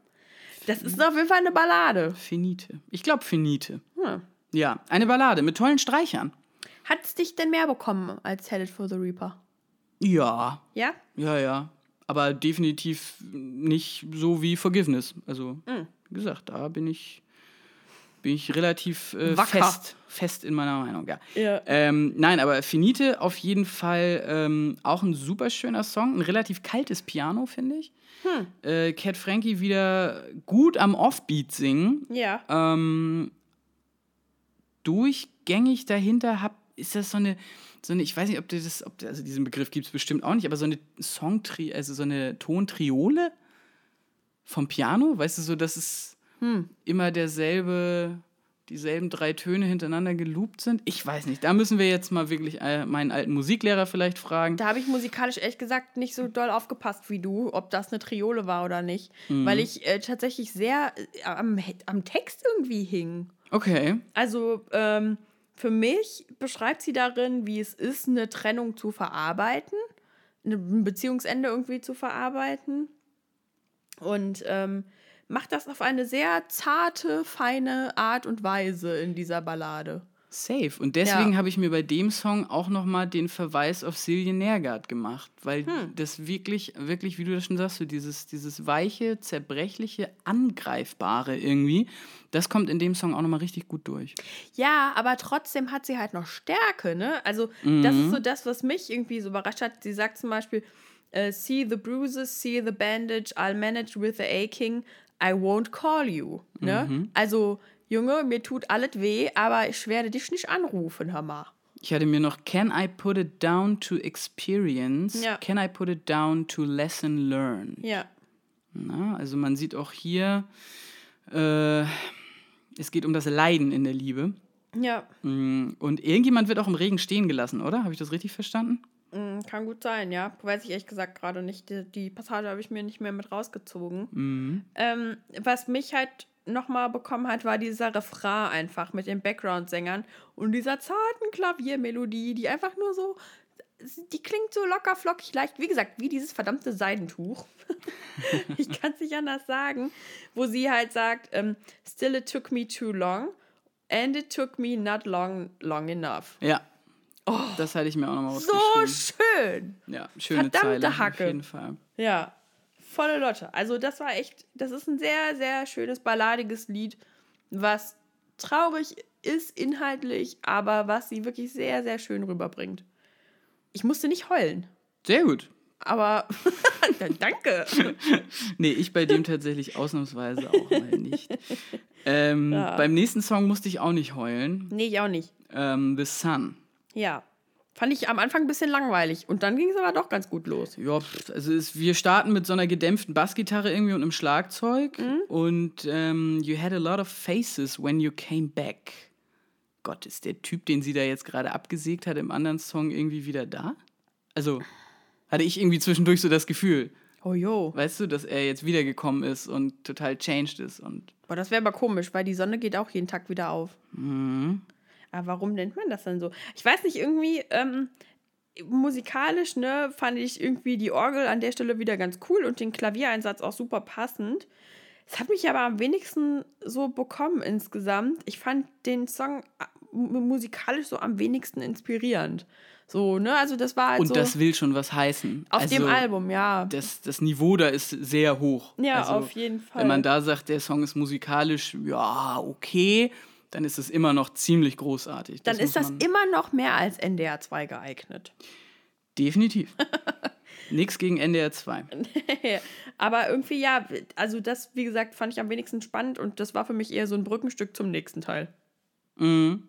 Das ist auf jeden Fall eine Ballade. Finite. Ich glaube Finite. Hm. Ja, eine Ballade mit tollen Streichern. Hat es dich denn mehr bekommen als Headed for the Reaper? Ja, Ja? ja, ja. Aber definitiv nicht so wie Forgiveness. Also, Hm. wie gesagt, da bin ich, bin ich relativ äh, fest, fest in meiner Meinung, ja. Ja. Ähm, nein, aber Finite auf jeden Fall ähm, auch ein super schöner Song. Ein relativ kaltes Piano, finde ich. Hm. Äh, Cat Frankie wieder gut am Offbeat singen. Ja. ähm, durchgängig dahinter hab, ist das so eine, so eine, ich weiß nicht, ob du das, ob, also diesen Begriff gibt es bestimmt auch nicht, aber so eine Songtri, also so eine Tontriole vom Piano, weißt du, so, dass es Hm. immer derselbe, dieselben drei Töne hintereinander geloopt sind. Ich weiß nicht, da müssen wir jetzt mal wirklich äh, meinen alten Musiklehrer vielleicht fragen. Da habe ich musikalisch ehrlich gesagt nicht so doll aufgepasst wie du, ob das eine Triole war oder nicht. Weil ich äh, tatsächlich sehr äh, am, am Text irgendwie hing. Okay, Also ähm, für mich beschreibt sie darin, wie es ist, eine Trennung zu verarbeiten, ein Beziehungsende irgendwie zu verarbeiten. Und ähm, macht das auf eine sehr zarte, feine Art und Weise in dieser Ballade. safe. Und deswegen Ja. habe ich mir bei dem Song auch nochmal den Verweis auf Silje Nergard gemacht, weil das wirklich, wirklich, wie du das schon sagst, so dieses, dieses weiche, zerbrechliche, angreifbare irgendwie, das kommt in dem Song auch nochmal richtig gut durch. Ja, aber trotzdem hat sie halt noch Stärke, ne? Also, das ist so das, was mich irgendwie so überrascht hat. Sie sagt zum Beispiel, äh, see the bruises, see the bandage, I'll manage with the aching, I won't call you, ne? Also, Junge, mir tut alles weh, aber ich werde dich nicht anrufen, hör mal. Ich hatte mir noch Can I put it down to experience? Ja. Can I put it down to lesson learned? Ja. Na, also man sieht auch hier, äh, es geht um das Leiden in der Liebe. Ja, Mm, Und irgendjemand wird auch im Regen stehen gelassen, oder? Habe ich das richtig verstanden? Mm, kann gut sein, ja. Weiß ich ehrlich gesagt gerade nicht. Die, die Passage habe ich mir nicht mehr mit rausgezogen. Mhm. Ähm, was mich halt nochmal bekommen hat, war dieser Refrain einfach mit den Background-Sängern und dieser zarten Klaviermelodie, die einfach nur so, die klingt so locker, flockig, leicht, wie gesagt, wie dieses verdammte Seidentuch. ich kann es nicht anders sagen, wo sie halt sagt, ähm, still it took me too long and it took me not long, long enough. Ja. Das hatte ich mir auch nochmal Oh. So schön! Ja, schöne Verdammte Zeile, Hacke. auf jeden Fall. Ja, volle Lotte. Also das war echt, das ist ein sehr, sehr schönes balladiges Lied, was traurig ist inhaltlich, aber was sie wirklich sehr, sehr schön rüberbringt. Ich musste nicht heulen, Sehr gut. aber danke. Nee, ich bei dem tatsächlich ausnahmsweise auch mal nicht. Ähm, Ja. Beim nächsten Song musste ich auch nicht heulen. Nee, ich auch nicht. Ähm, The Sun. Ja. Fand ich am Anfang ein bisschen langweilig und dann ging es aber doch ganz gut los. Ja, also es, wir starten mit so einer gedämpften Bassgitarre irgendwie und einem Schlagzeug. Und ähm, You had a lot of faces when you came back. Gott, ist der Typ, den sie da jetzt gerade abgesägt hat, im anderen Song irgendwie wieder da? Also hatte ich irgendwie zwischendurch so das Gefühl, Oh jo. weißt du, dass er jetzt wiedergekommen ist und total changed ist. Und Boah, das wäre aber komisch, weil die Sonne geht auch jeden Tag wieder auf. Aber warum nennt man das dann so? Ich weiß nicht, irgendwie ähm, musikalisch, ne, fand ich irgendwie die Orgel an der Stelle wieder ganz cool und den Klaviereinsatz auch super passend. Es hat mich aber am wenigsten so bekommen insgesamt. Ich fand den Song mu- musikalisch so am wenigsten inspirierend. So, ne, also das war halt Und so das will schon was heißen. auf also, dem Album, ja. Das, das Niveau da ist sehr hoch. Ja, also, auf jeden Fall. Wenn man da sagt, der Song ist musikalisch, ja, okay, dann ist es immer noch ziemlich großartig. dann muss ist das immer noch mehr als NDR 2 geeignet. Definitiv. Nix gegen NDR 2. Aber irgendwie, ja, also das, wie gesagt, fand ich am wenigsten spannend und das war für mich eher so ein Brückenstück zum nächsten Teil. Mhm.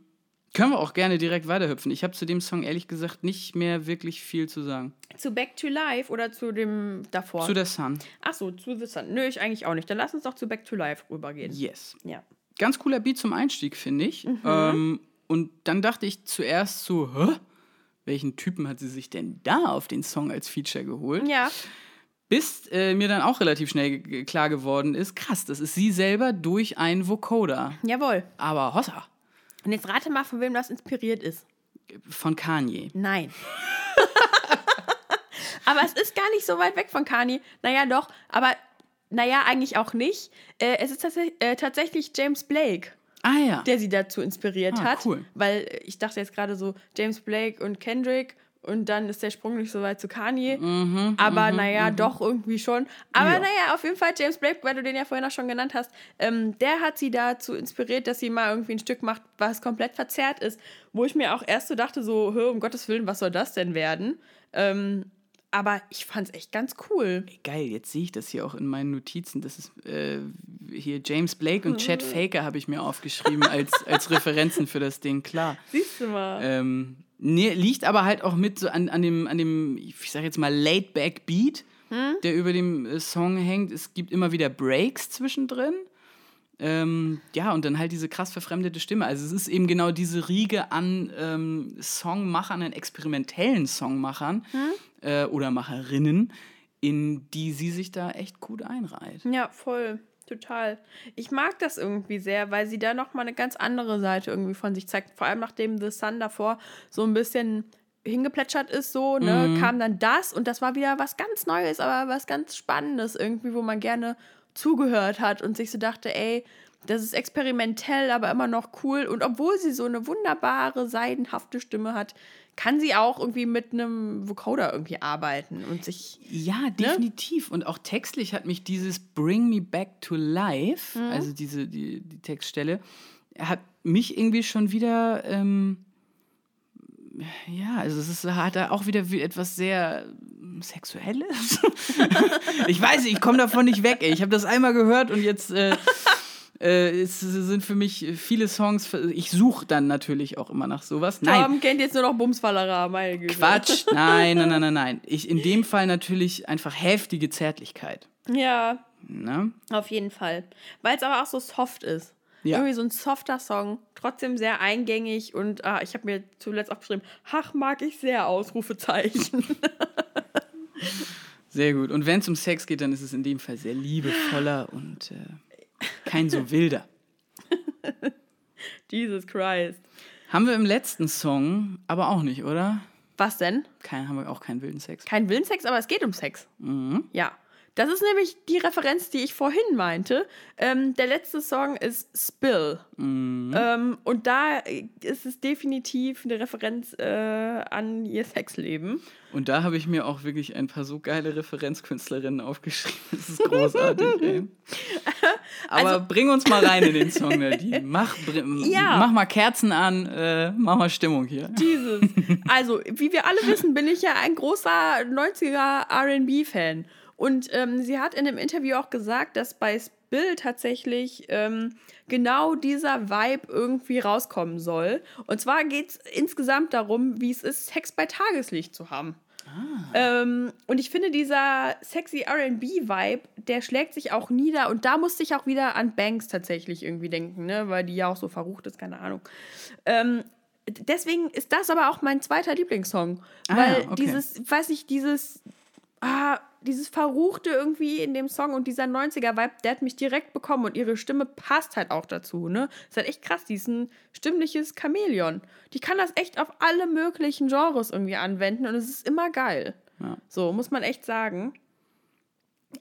Können wir auch gerne direkt weiterhüpfen. Ich habe zu dem Song ehrlich gesagt nicht mehr wirklich viel zu sagen. Zu Back to Life oder zu dem davor? Zu der Sun. Ach so, zu The Sun. Nö, ich eigentlich auch nicht. Dann lass uns doch zu Back to Life rübergehen. Yes. Ja. Ganz cooler Beat zum Einstieg, finde ich. Mhm. Ähm, und dann dachte ich zuerst so, hä? Welchen Typen hat sie sich denn da auf den Song als Feature geholt? Ja, Bis äh, mir dann auch relativ schnell klar geworden ist, krass, das ist sie selber durch einen Vocoder. jawohl. Aber Hossa, Und jetzt rate mal, von wem das inspiriert ist. von Kanye. Nein. aber es ist gar nicht so weit weg von Kanye. Naja, doch. Aber naja, eigentlich auch nicht. Äh, es ist tats äh, tatsächlich James Blake. Ah ja. der sie dazu inspiriert Ah, hat. cool. Weil äh, ich dachte jetzt gerade so, James Blake und Kendrick und dann ist der Sprung nicht so weit zu Kanye. aber naja, doch irgendwie schon. Aber Mhm, Ja. naja, auf jeden Fall James Blake, weil du den ja vorhin auch schon genannt hast, ähm, der hat sie dazu inspiriert, dass sie mal irgendwie ein Stück macht, was komplett verzerrt ist. Wo ich mir auch erst so dachte, so, "Hö, um Gottes Willen, was soll das denn werden? Ähm, aber ich fand's echt ganz cool. Geil, jetzt sehe ich das hier auch in meinen Notizen. Das ist äh, hier James Blake und Chad Faker habe ich mir aufgeschrieben als, als Referenzen für das Ding, klar. Siehst du mal. Ähm, nee, liegt aber halt auch mit so an, an dem, an dem, ich sag jetzt mal, Laid-Back-Beat, der über dem äh, Song hängt. Es gibt immer wieder Breaks zwischendrin. Ähm, ja, und dann halt diese krass verfremdete Stimme. Also es ist eben genau diese Riege an ähm, Songmachern, an experimentellen Songmachern äh, oder Macherinnen, in die sie sich da echt gut einreiht. Ja, voll. Total. Ich mag das irgendwie sehr, weil sie da nochmal eine ganz andere Seite irgendwie von sich zeigt. Vor allem nachdem The Sun davor so ein bisschen hingeplätschert ist, so, ne, kam dann das und das war wieder was ganz Neues, aber was ganz Spannendes irgendwie, wo man gerne zugehört hat und sich so dachte, ey, das ist experimentell, aber immer noch cool. Und obwohl sie so eine wunderbare, seidenhafte Stimme hat, kann sie auch irgendwie mit einem Vocoder irgendwie arbeiten und sich Ja, definitiv. Und auch textlich hat mich dieses Bring Me Back to Life, Mhm. also diese, die, die Textstelle, hat mich irgendwie schon wieder, ähm, ja, also es ist, hat da auch wieder wie etwas sehr ähm, Sexuelles. ich weiß nicht, ich komme davon nicht weg. Ey. Ich habe das einmal gehört und jetzt äh, äh, es sind für mich viele Songs, ich suche dann natürlich auch immer nach sowas. Nein, Tom kennt jetzt nur noch Bumsfallera, meine Güte. Quatsch, nein, nein, nein, nein, nein. Ich, in dem Fall natürlich einfach heftige Zärtlichkeit. Ja, Ne? auf jeden Fall. Weil es aber auch so soft ist. Ja. Irgendwie so ein softer Song, trotzdem sehr eingängig und ah, ich habe mir zuletzt auch geschrieben, ach, mag ich sehr, Ausrufezeichen. Sehr gut. Und wenn es um Sex geht, dann ist es in dem Fall sehr liebevoller und äh, kein so wilder. Jesus Christ. Haben wir im letzten Song aber auch nicht, oder? Was denn? Kein, haben wir auch keinen wilden Sex. Kein Willensex, aber es geht um Sex. Mhm. Ja. Das ist nämlich die Referenz, die ich vorhin meinte. Ähm, der letzte Song ist Spill. Mhm. Ähm, und da ist es definitiv eine Referenz äh, an ihr Sexleben. Und da habe ich mir auch wirklich ein paar so geile Referenzkünstlerinnen aufgeschrieben. Das ist großartig, ey. Aber Also- bring uns mal rein in den Song, Nadine. Mach, Ja. mach mal Kerzen an, äh, mach mal Stimmung hier. Jesus. Also, wie wir alle wissen, bin ich ja ein großer 90er RB-Fan. Und ähm, sie hat in einem Interview auch gesagt, dass bei Spill tatsächlich ähm, genau dieser Vibe irgendwie rauskommen soll. Und zwar geht es insgesamt darum, wie es ist, Sex bei Tageslicht zu haben. Ähm, und ich finde, dieser sexy RB-Vibe, der schlägt sich auch nieder. Und da musste ich auch wieder an Banks tatsächlich irgendwie denken, ne? weil die ja auch so verrucht ist, keine Ahnung. Ähm, deswegen ist das aber auch mein zweiter Lieblingssong. Ah, weil okay. dieses, ich weiß nicht, dieses, ah, dieses Verruchte irgendwie in dem Song und dieser 90er-Vibe, der hat mich direkt bekommen und ihre Stimme passt halt auch dazu, ne? Ist halt echt krass, die ist ein stimmliches Chamäleon. Die kann das echt auf alle möglichen Genres irgendwie anwenden und es ist immer geil. Ja. So, muss man echt sagen.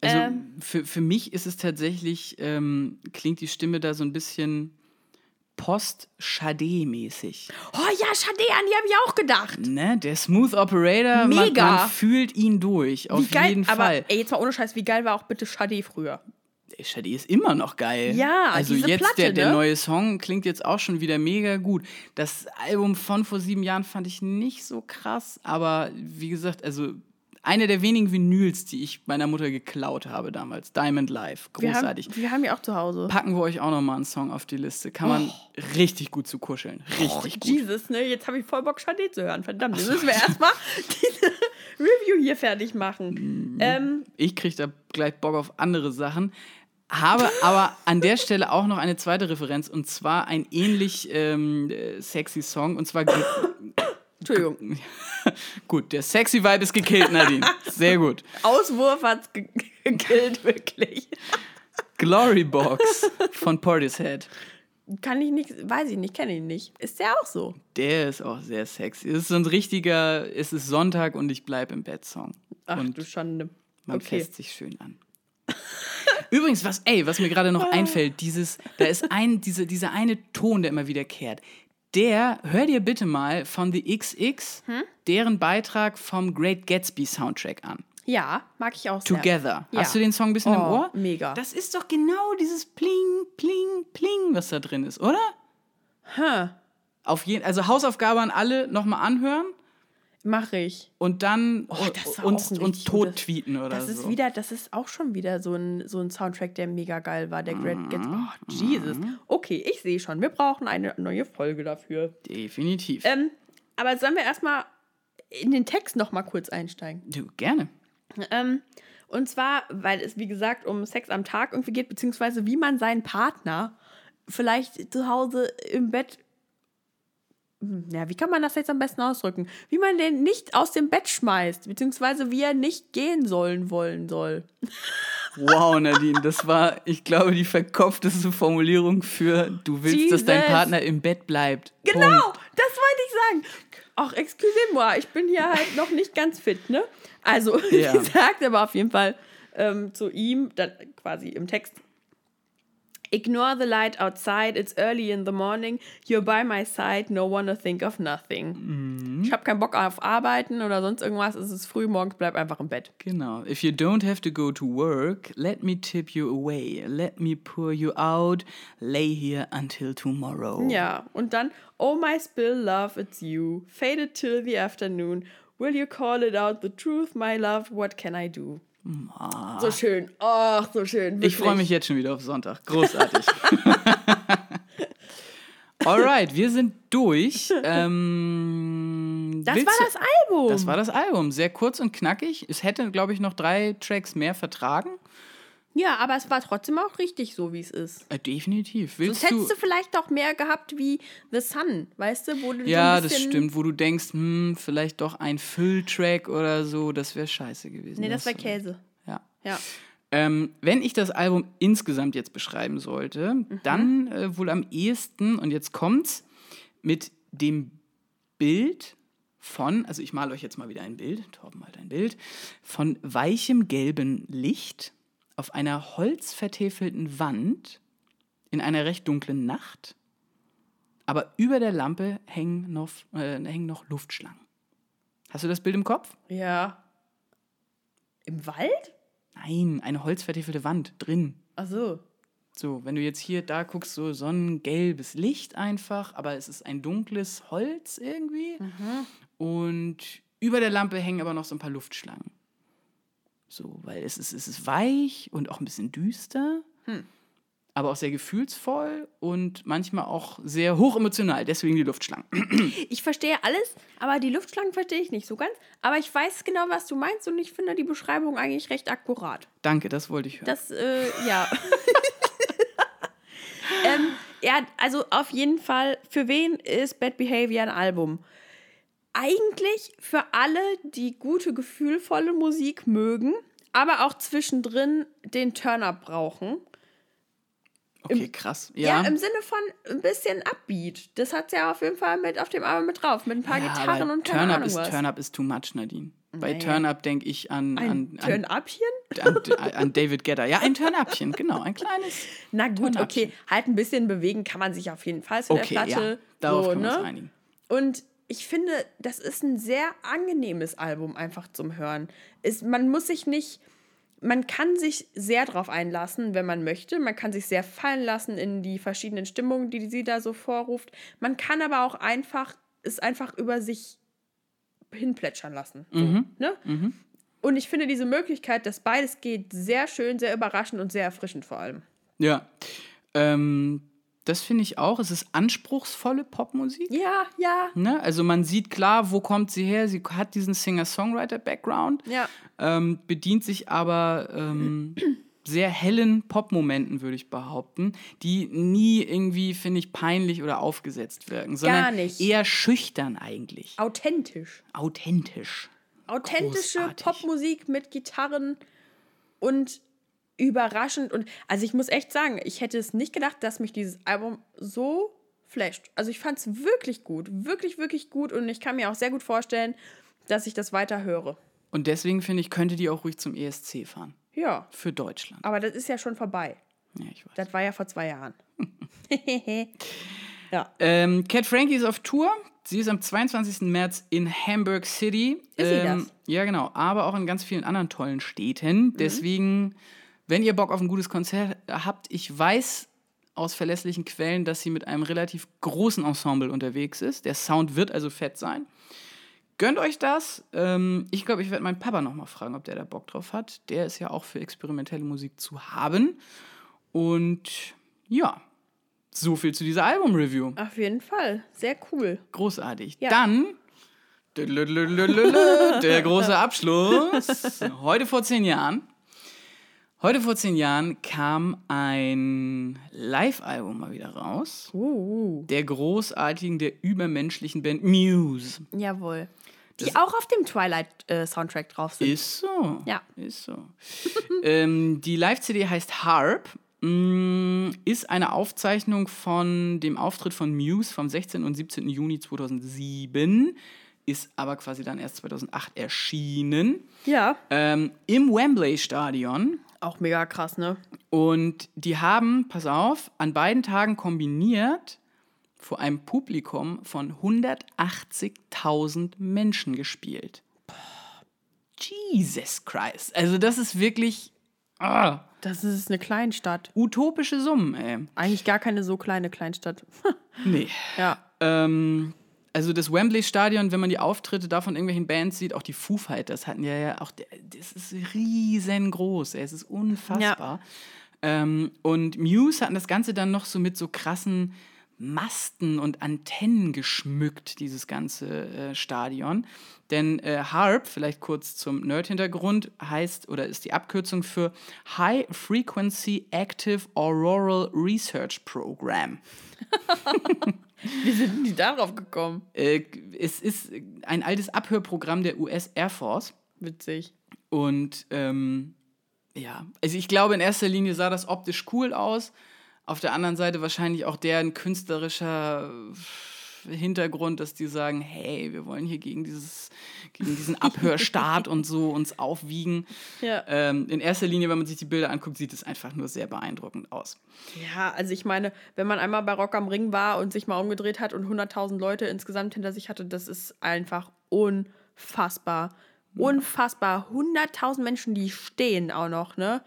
Also Ähm. für, für mich ist es tatsächlich, ähm, klingt die Stimme da so ein bisschen Post-Chade-mäßig. Oh ja, Schade, an die habe ich auch gedacht. Ne? Der Smooth Operator, man, Mega. man fühlt ihn durch, auf Wie geil, jeden aber Fall. ey, jetzt mal ohne Scheiß, wie geil war auch bitte Schade früher? Shadi ist immer noch geil. Ja, also jetzt Platte, der, der ne? neue Song klingt jetzt auch schon wieder mega gut. Das Album von vor sieben Jahren fand ich nicht so krass, aber wie gesagt, also eine der wenigen Vinyls, die ich meiner Mutter geklaut habe damals, Diamond Live, Wir großartig. haben, wir haben ja auch zu Hause. Packen wir euch auch noch mal einen Song auf die Liste. Kann man richtig gut zu kuscheln. Richtig gut. Jesus, ne? Jetzt habe ich voll Bock, Schade zu hören. Verdammt, jetzt müssen wir erstmal diese Review hier fertig machen. Ähm, Ich kriege da gleich Bock auf andere Sachen. Habe aber an der Stelle auch noch eine zweite Referenz und zwar ein ähnlich ähm, äh, sexy Song und zwar Entschuldigung, Gut, der sexy Vibe ist gekillt, Nadine. Sehr gut. Auswurf hat's ge gekillt, wirklich. Glory Box von Portishead. Kann ich nicht, weiß ich nicht, kenne ihn nicht. Ist der auch so? Der ist auch sehr sexy. Es ist so ein richtiger, es ist Sonntag und ich bleib im Bett Song. Ach und du Schande. man Okay. fässt sich schön an. Übrigens, was, ey, was mir gerade noch einfällt, dieses, da ist ein, diese, dieser eine Ton, der immer wiederkehrt. Der, hör dir bitte mal von The XX Hm? deren Beitrag vom Great Gatsby Soundtrack an. Ja, mag ich auch sehr. Together. Ja. Hast du den Song ein bisschen im Oh, Ohr? mega. Das ist doch genau dieses Pling, Pling, Pling, was da drin ist, oder? Huh, Auf jeden, also Hausaufgabe an alle nochmal anhören mach ich. und dann Oh, uns, uns tot gutes- tweeten oder Das ist so. wieder, das ist auch schon wieder so ein, so ein Soundtrack, der mega geil war, der Great Mhm. Gatsby. Oh, Jesus. Okay, ich sehe schon. Wir brauchen eine neue Folge dafür. Definitiv. Ähm, aber sollen wir erstmal in den Text noch mal kurz einsteigen? du, gerne. Ähm, und zwar, weil es, wie gesagt, um Sex am Tag irgendwie geht, beziehungsweise wie man seinen Partner vielleicht zu Hause im Bett. Ja, wie kann man das jetzt am besten ausdrücken? Wie man den nicht aus dem Bett schmeißt, beziehungsweise wie er nicht gehen sollen wollen soll. Wow, Nadine, das war, ich glaube, die verkopfteste Formulierung für du willst, dass dein Jesus. Partner im Bett bleibt. Genau, Punkt. das wollte ich sagen. Ach, excusez-moi, ich bin hier halt noch nicht ganz fit, ne? Also, Ja. sie sagt aber auf jeden Fall ähm, zu ihm, dann quasi im Text, Ignore the light outside, it's early in the morning, you're by my side, no one to think of nothing. Ich habe keinen Bock auf Arbeiten oder sonst irgendwas, es ist früh morgens, bleib einfach im Bett. Genau. If you don't have to go to work, let me tip you away. Let me pour you out. Lay here until tomorrow. Ja, und dann, oh my spill love, it's you, faded till the afternoon, will you call it out the truth, my love, what can I do? So schön, ach, so schön. Ich freue wirklich. mich jetzt schon wieder auf Sonntag. Großartig. Alright, wir sind durch. Ähm, Das war das Album. Das war das Album. Sehr kurz und knackig. Es hätte, glaube ich, noch drei Tracks mehr vertragen. Ja, aber es war trotzdem auch richtig so, wie es ist. Äh, definitiv. Das Willst hättest du? du vielleicht auch mehr gehabt wie The Sun, weißt du, wo du so Ja, ein das stimmt. Wo du denkst, hm, vielleicht doch ein Fülltrack oder so, das wäre scheiße gewesen. Nee, das war war Käse. Ja. Ja. Ähm, wenn ich das Album insgesamt jetzt beschreiben sollte, Mhm. dann äh, wohl am ehesten, und jetzt kommt's, mit dem Bild von, also ich male euch jetzt mal wieder ein Bild, Torben malt ein Bild, von weichem gelben Licht auf einer holzvertäfelten Wand in einer recht dunklen Nacht. Aber über der Lampe hängen noch, äh, hängen noch Luftschlangen. Hast du das Bild im Kopf? Ja. Im Wald? Nein, eine holzvertäfelte Wand drin. Ach so. So, wenn du jetzt hier da guckst, so sonnengelbes Licht einfach, aber es ist ein dunkles Holz irgendwie. Und über der Lampe hängen aber noch so ein paar Luftschlangen. So, weil es ist, es ist weich und auch ein bisschen düster, aber auch sehr gefühlsvoll und manchmal auch sehr hochemotional, deswegen die Luftschlangen. Ich verstehe alles, aber die Luftschlangen verstehe ich nicht so ganz. Aber ich weiß genau, was du meinst und ich finde die Beschreibung eigentlich recht akkurat. Danke, das wollte ich hören. Das, äh, ja. ähm, ja, also auf jeden Fall, für wen ist Bad Behavior ein Album? Eigentlich für alle, die gute, gefühlvolle Musik mögen, aber auch zwischendrin den Turn-Up brauchen. okay, krass. Ja. Ja, im Sinne von ein bisschen Upbeat. Das hat ja auf jeden Fall mit auf dem Album mit drauf, mit ein paar Ja, Gitarren und Turn Up ist was. Turn Up ist too much, Nadine. Bei Naja. Turn Up denke ich an, ein an, an, Turn-Upchen? an, an David Gedder. Ja, ein Turn-Upchen, genau, ein kleines. Na gut, okay. Halt ein bisschen bewegen kann man sich auf jeden Fall zu Okay, der ja, Platte. darauf so, können wir uns ne? einigen. Und ich finde, das ist ein sehr angenehmes Album einfach zum Hören. Ist, man muss sich nicht, man kann sich sehr drauf einlassen, wenn man möchte. Man kann sich sehr fallen lassen in die verschiedenen Stimmungen, die sie da so vorruft. Man kann aber auch einfach es einfach über sich hinplätschern lassen. So, Mhm. ne? Und ich finde diese Möglichkeit, dass beides geht, sehr schön, sehr überraschend und sehr erfrischend vor allem. Ja. Ähm, das finde ich auch. Es ist anspruchsvolle Popmusik. Ja, ja, Ne? Also man sieht klar, wo kommt sie her. Sie hat diesen Singer-Songwriter-Background, ja. ähm, bedient sich aber ähm, sehr hellen Popmomenten, würde ich behaupten, die nie irgendwie, finde ich, peinlich oder aufgesetzt wirken, sondern nicht. eher schüchtern eigentlich. Authentisch. Authentisch. authentische Großartig. Popmusik mit Gitarren und überraschend und also ich muss echt sagen, ich hätte es nicht gedacht, dass mich dieses Album so flasht. Also ich fand es wirklich gut, wirklich wirklich gut und ich kann mir auch sehr gut vorstellen, dass ich das weiter höre. Und deswegen finde ich, könnte die auch ruhig zum ESC fahren. Ja, Für Deutschland. aber das ist ja schon vorbei. Ja, ich weiß. Das war ja vor zwei Jahren. ja. Ähm, Cat Frankie ist auf Tour. Sie ist am 22. März in Hamburg City. Ist sie ähm, das? Ja, genau. Aber auch in ganz vielen anderen tollen Städten. Deswegen, wenn ihr Bock auf ein gutes Konzert habt, ich weiß aus verlässlichen Quellen, dass sie mit einem relativ großen Ensemble unterwegs ist. Der Sound wird also fett sein. Gönnt euch das. Ähm, ich glaube, ich werde meinen Papa nochmal fragen, ob der da Bock drauf hat. Der ist ja auch für experimentelle Musik zu haben. Und ja, so viel zu dieser Album-Review. Auf jeden Fall. Sehr cool. Großartig. Ja. Dann der große Abschluss. Heute vor zehn Jahren. Heute vor zehn Jahren kam ein Live-Album mal wieder raus. Uh, Der großartigen, der übermenschlichen Band Muse. jawohl. Die auch auf dem Twilight-Soundtrack drauf sind. Ist so. Ja. Ist so. ähm, die Live-CD heißt Harp. Mm, Ist eine Aufzeichnung von dem Auftritt von Muse vom 16. und 17. Juni 2007. Ist aber quasi dann erst 2008 erschienen. Ja. Ähm, Im Wembley Stadion. Auch mega krass, ne? Und die haben, pass auf, an beiden Tagen kombiniert vor einem Publikum von 180.000 Menschen gespielt. Jesus Christ. Also das ist wirklich ah, Das ist eine Kleinstadt. utopische Summen, ey. Eigentlich gar keine so kleine Kleinstadt. Nee. ja. Ähm, also das Wembley Stadion, wenn man die Auftritte da von irgendwelchen Bands sieht, auch die Foo Fighters hatten ja, ja auch, das ist riesengroß, es ist unfassbar. Ähm, und Muse hatten das Ganze dann noch so mit so krassen Masten und Antennen geschmückt, dieses ganze äh, Stadion. Denn äh, HARP, vielleicht kurz zum Nerd-Hintergrund, heißt oder ist die Abkürzung für High Frequency Active Auroral Research Program. Wie sind die darauf gekommen? Äh, es ist ein altes Abhörprogramm der US Air Force. Witzig. Und ähm, ja, also ich glaube, in erster Linie sah das optisch cool aus. Auf der anderen Seite wahrscheinlich auch deren künstlerischer Hintergrund, dass die sagen, hey, wir wollen hier gegen, dieses, gegen diesen Abhörstaat und so uns aufwiegen. Ja. Ähm, in erster Linie, wenn man sich die Bilder anguckt, sieht es einfach nur sehr beeindruckend aus. Ja, also ich meine, wenn man einmal bei Rock am Ring war und sich mal umgedreht hat und 100.000 Leute insgesamt hinter sich hatte, das ist einfach unfassbar. Unfassbar. 100.000 Menschen, die stehen auch noch, ne?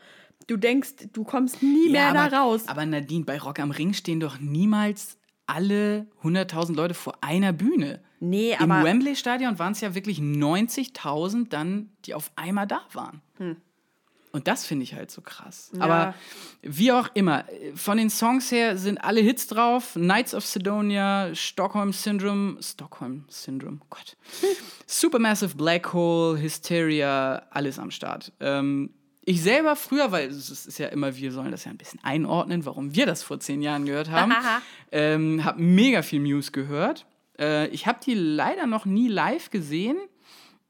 Du denkst, du kommst nie mehr aber, da raus. Aber Nadine, bei Rock am Ring stehen doch niemals alle 100.000 Leute vor einer Bühne. Nee, Im aber Wembley-Stadion waren es ja wirklich 90.000 dann, die auf einmal da waren. Und das finde ich halt so krass. Ja. Aber wie auch immer, von den Songs her sind alle Hits drauf. Knights of Sidonia, Stockholm Syndrome, Stockholm Syndrome, Gott. Supermassive Black Hole, Hysteria, alles am Start. Ähm, ich selber früher, weil es ist ja immer, wir sollen das ja ein bisschen einordnen, warum wir das vor zehn Jahren gehört haben, ähm, habe mega viel Muse gehört. Äh, ich habe die leider noch nie live gesehen.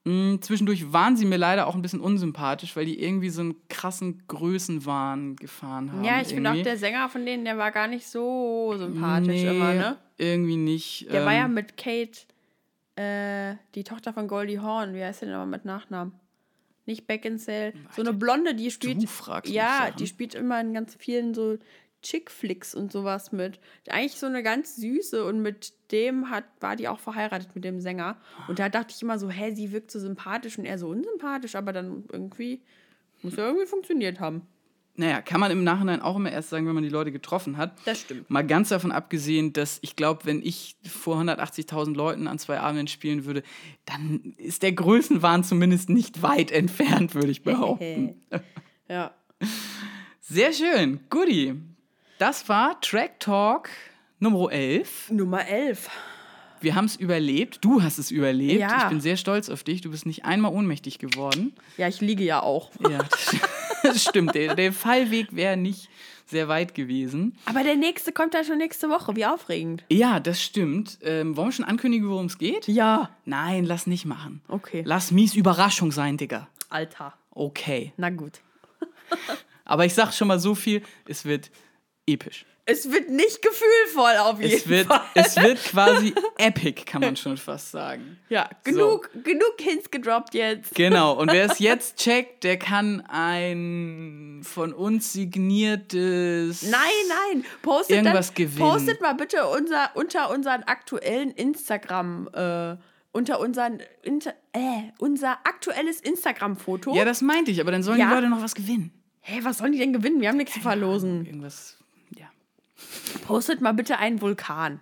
Mm, Zwischendurch waren sie mir leider auch ein bisschen unsympathisch, weil die irgendwie so einen krassen Größenwahn gefahren haben. ja, ich finde auch der Sänger von denen, der war gar nicht so sympathisch Nee, immer, ne? Irgendwie nicht. Der war ja ähm, mit Kate, äh, die Tochter von Goldie Hawn. Wie heißt sie denn aber mit Nachnamen? Nicht Beckinsale. So eine Blonde, die spielt. Du fragst mich ja, Sachen. die spielt immer in ganz vielen so Chick-Flicks und sowas mit. Eigentlich so eine ganz süße und mit dem hat, war die auch verheiratet mit dem Sänger. Und da dachte ich immer so, hä, sie wirkt so sympathisch und er so unsympathisch, aber dann irgendwie muss ja irgendwie funktioniert haben. Naja, kann man im Nachhinein auch immer erst sagen, wenn man die Leute getroffen hat. Das stimmt. Mal ganz davon abgesehen, dass ich glaube, wenn ich vor 180.000 Leuten an zwei Abenden spielen würde, dann ist der Größenwahn zumindest nicht weit entfernt, würde ich behaupten. Ja. Sehr schön, Goodie. Das war Track Talk Nummer 11. Nummer 11. Wir haben es überlebt. Du hast es überlebt. Ja. Ich bin sehr stolz auf dich. Du bist nicht einmal ohnmächtig geworden. Ja, ich liege ja auch. Ja, das, stimmt. Der, der Fallweg wäre nicht sehr weit gewesen. Aber der nächste kommt dann schon nächste Woche. Wie aufregend. Ja, das stimmt. Ähm, wollen wir schon ankündigen, worum es geht? Ja. Nein, lass nicht machen. Okay. Lass mies Überraschung sein, Digga. Alter. Okay. Na gut. Aber ich sag schon mal so viel, es wird episch. Es wird nicht gefühlvoll auf jeden Es wird, Fall. es wird quasi epic, kann man schon fast sagen. Ja, genug, genug Hints gedroppt jetzt. Genau, und wer es jetzt checkt, der kann ein von uns signiertes. Nein, nein. Postet, Irgendwas dann, gewinnen. postet mal bitte unser, unter unseren aktuellen Instagram, äh, unter unseren, inter, äh, unser aktuelles Instagram-Foto. Ja, das meinte ich, aber dann sollen Ja. die Leute noch was gewinnen. Hey, was sollen die denn gewinnen? Wir haben nichts zu verlosen. Irgendwas. Postet mal bitte einen Vulkan.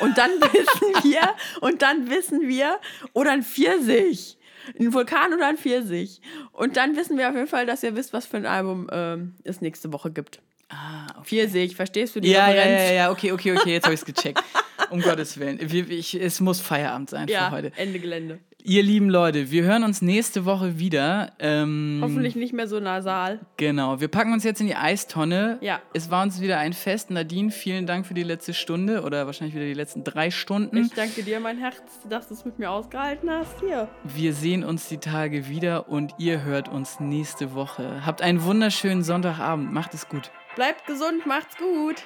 Und dann wissen wir, und dann wissen wir, oder ein Pfirsich. Ein Vulkan oder ein Pfirsich. Und dann wissen wir auf jeden Fall, dass ihr wisst, was für ein Album ähm, es nächste Woche gibt. Ah, okay. Pfirsich, verstehst du die Ja, ja, Referenz? ja, ja, okay, okay, okay, jetzt habe ich es gecheckt. Um Gottes Willen. Wir, ich, es muss Feierabend sein Ja, für heute. Ende Gelände. Ihr lieben Leute, wir hören uns nächste Woche wieder. Ähm, Hoffentlich nicht mehr so nasal. Genau, wir packen uns jetzt in die Eistonne. Ja. Es war uns wieder ein Fest. Nadine, vielen Dank für die letzte Stunde oder wahrscheinlich wieder die letzten drei Stunden. Ich danke dir, mein Herz, dass du es mit mir ausgehalten hast. Hier. Wir sehen uns die Tage wieder und ihr hört uns nächste Woche. Habt einen wunderschönen Sonntagabend. Macht es gut. Bleibt gesund, macht's gut.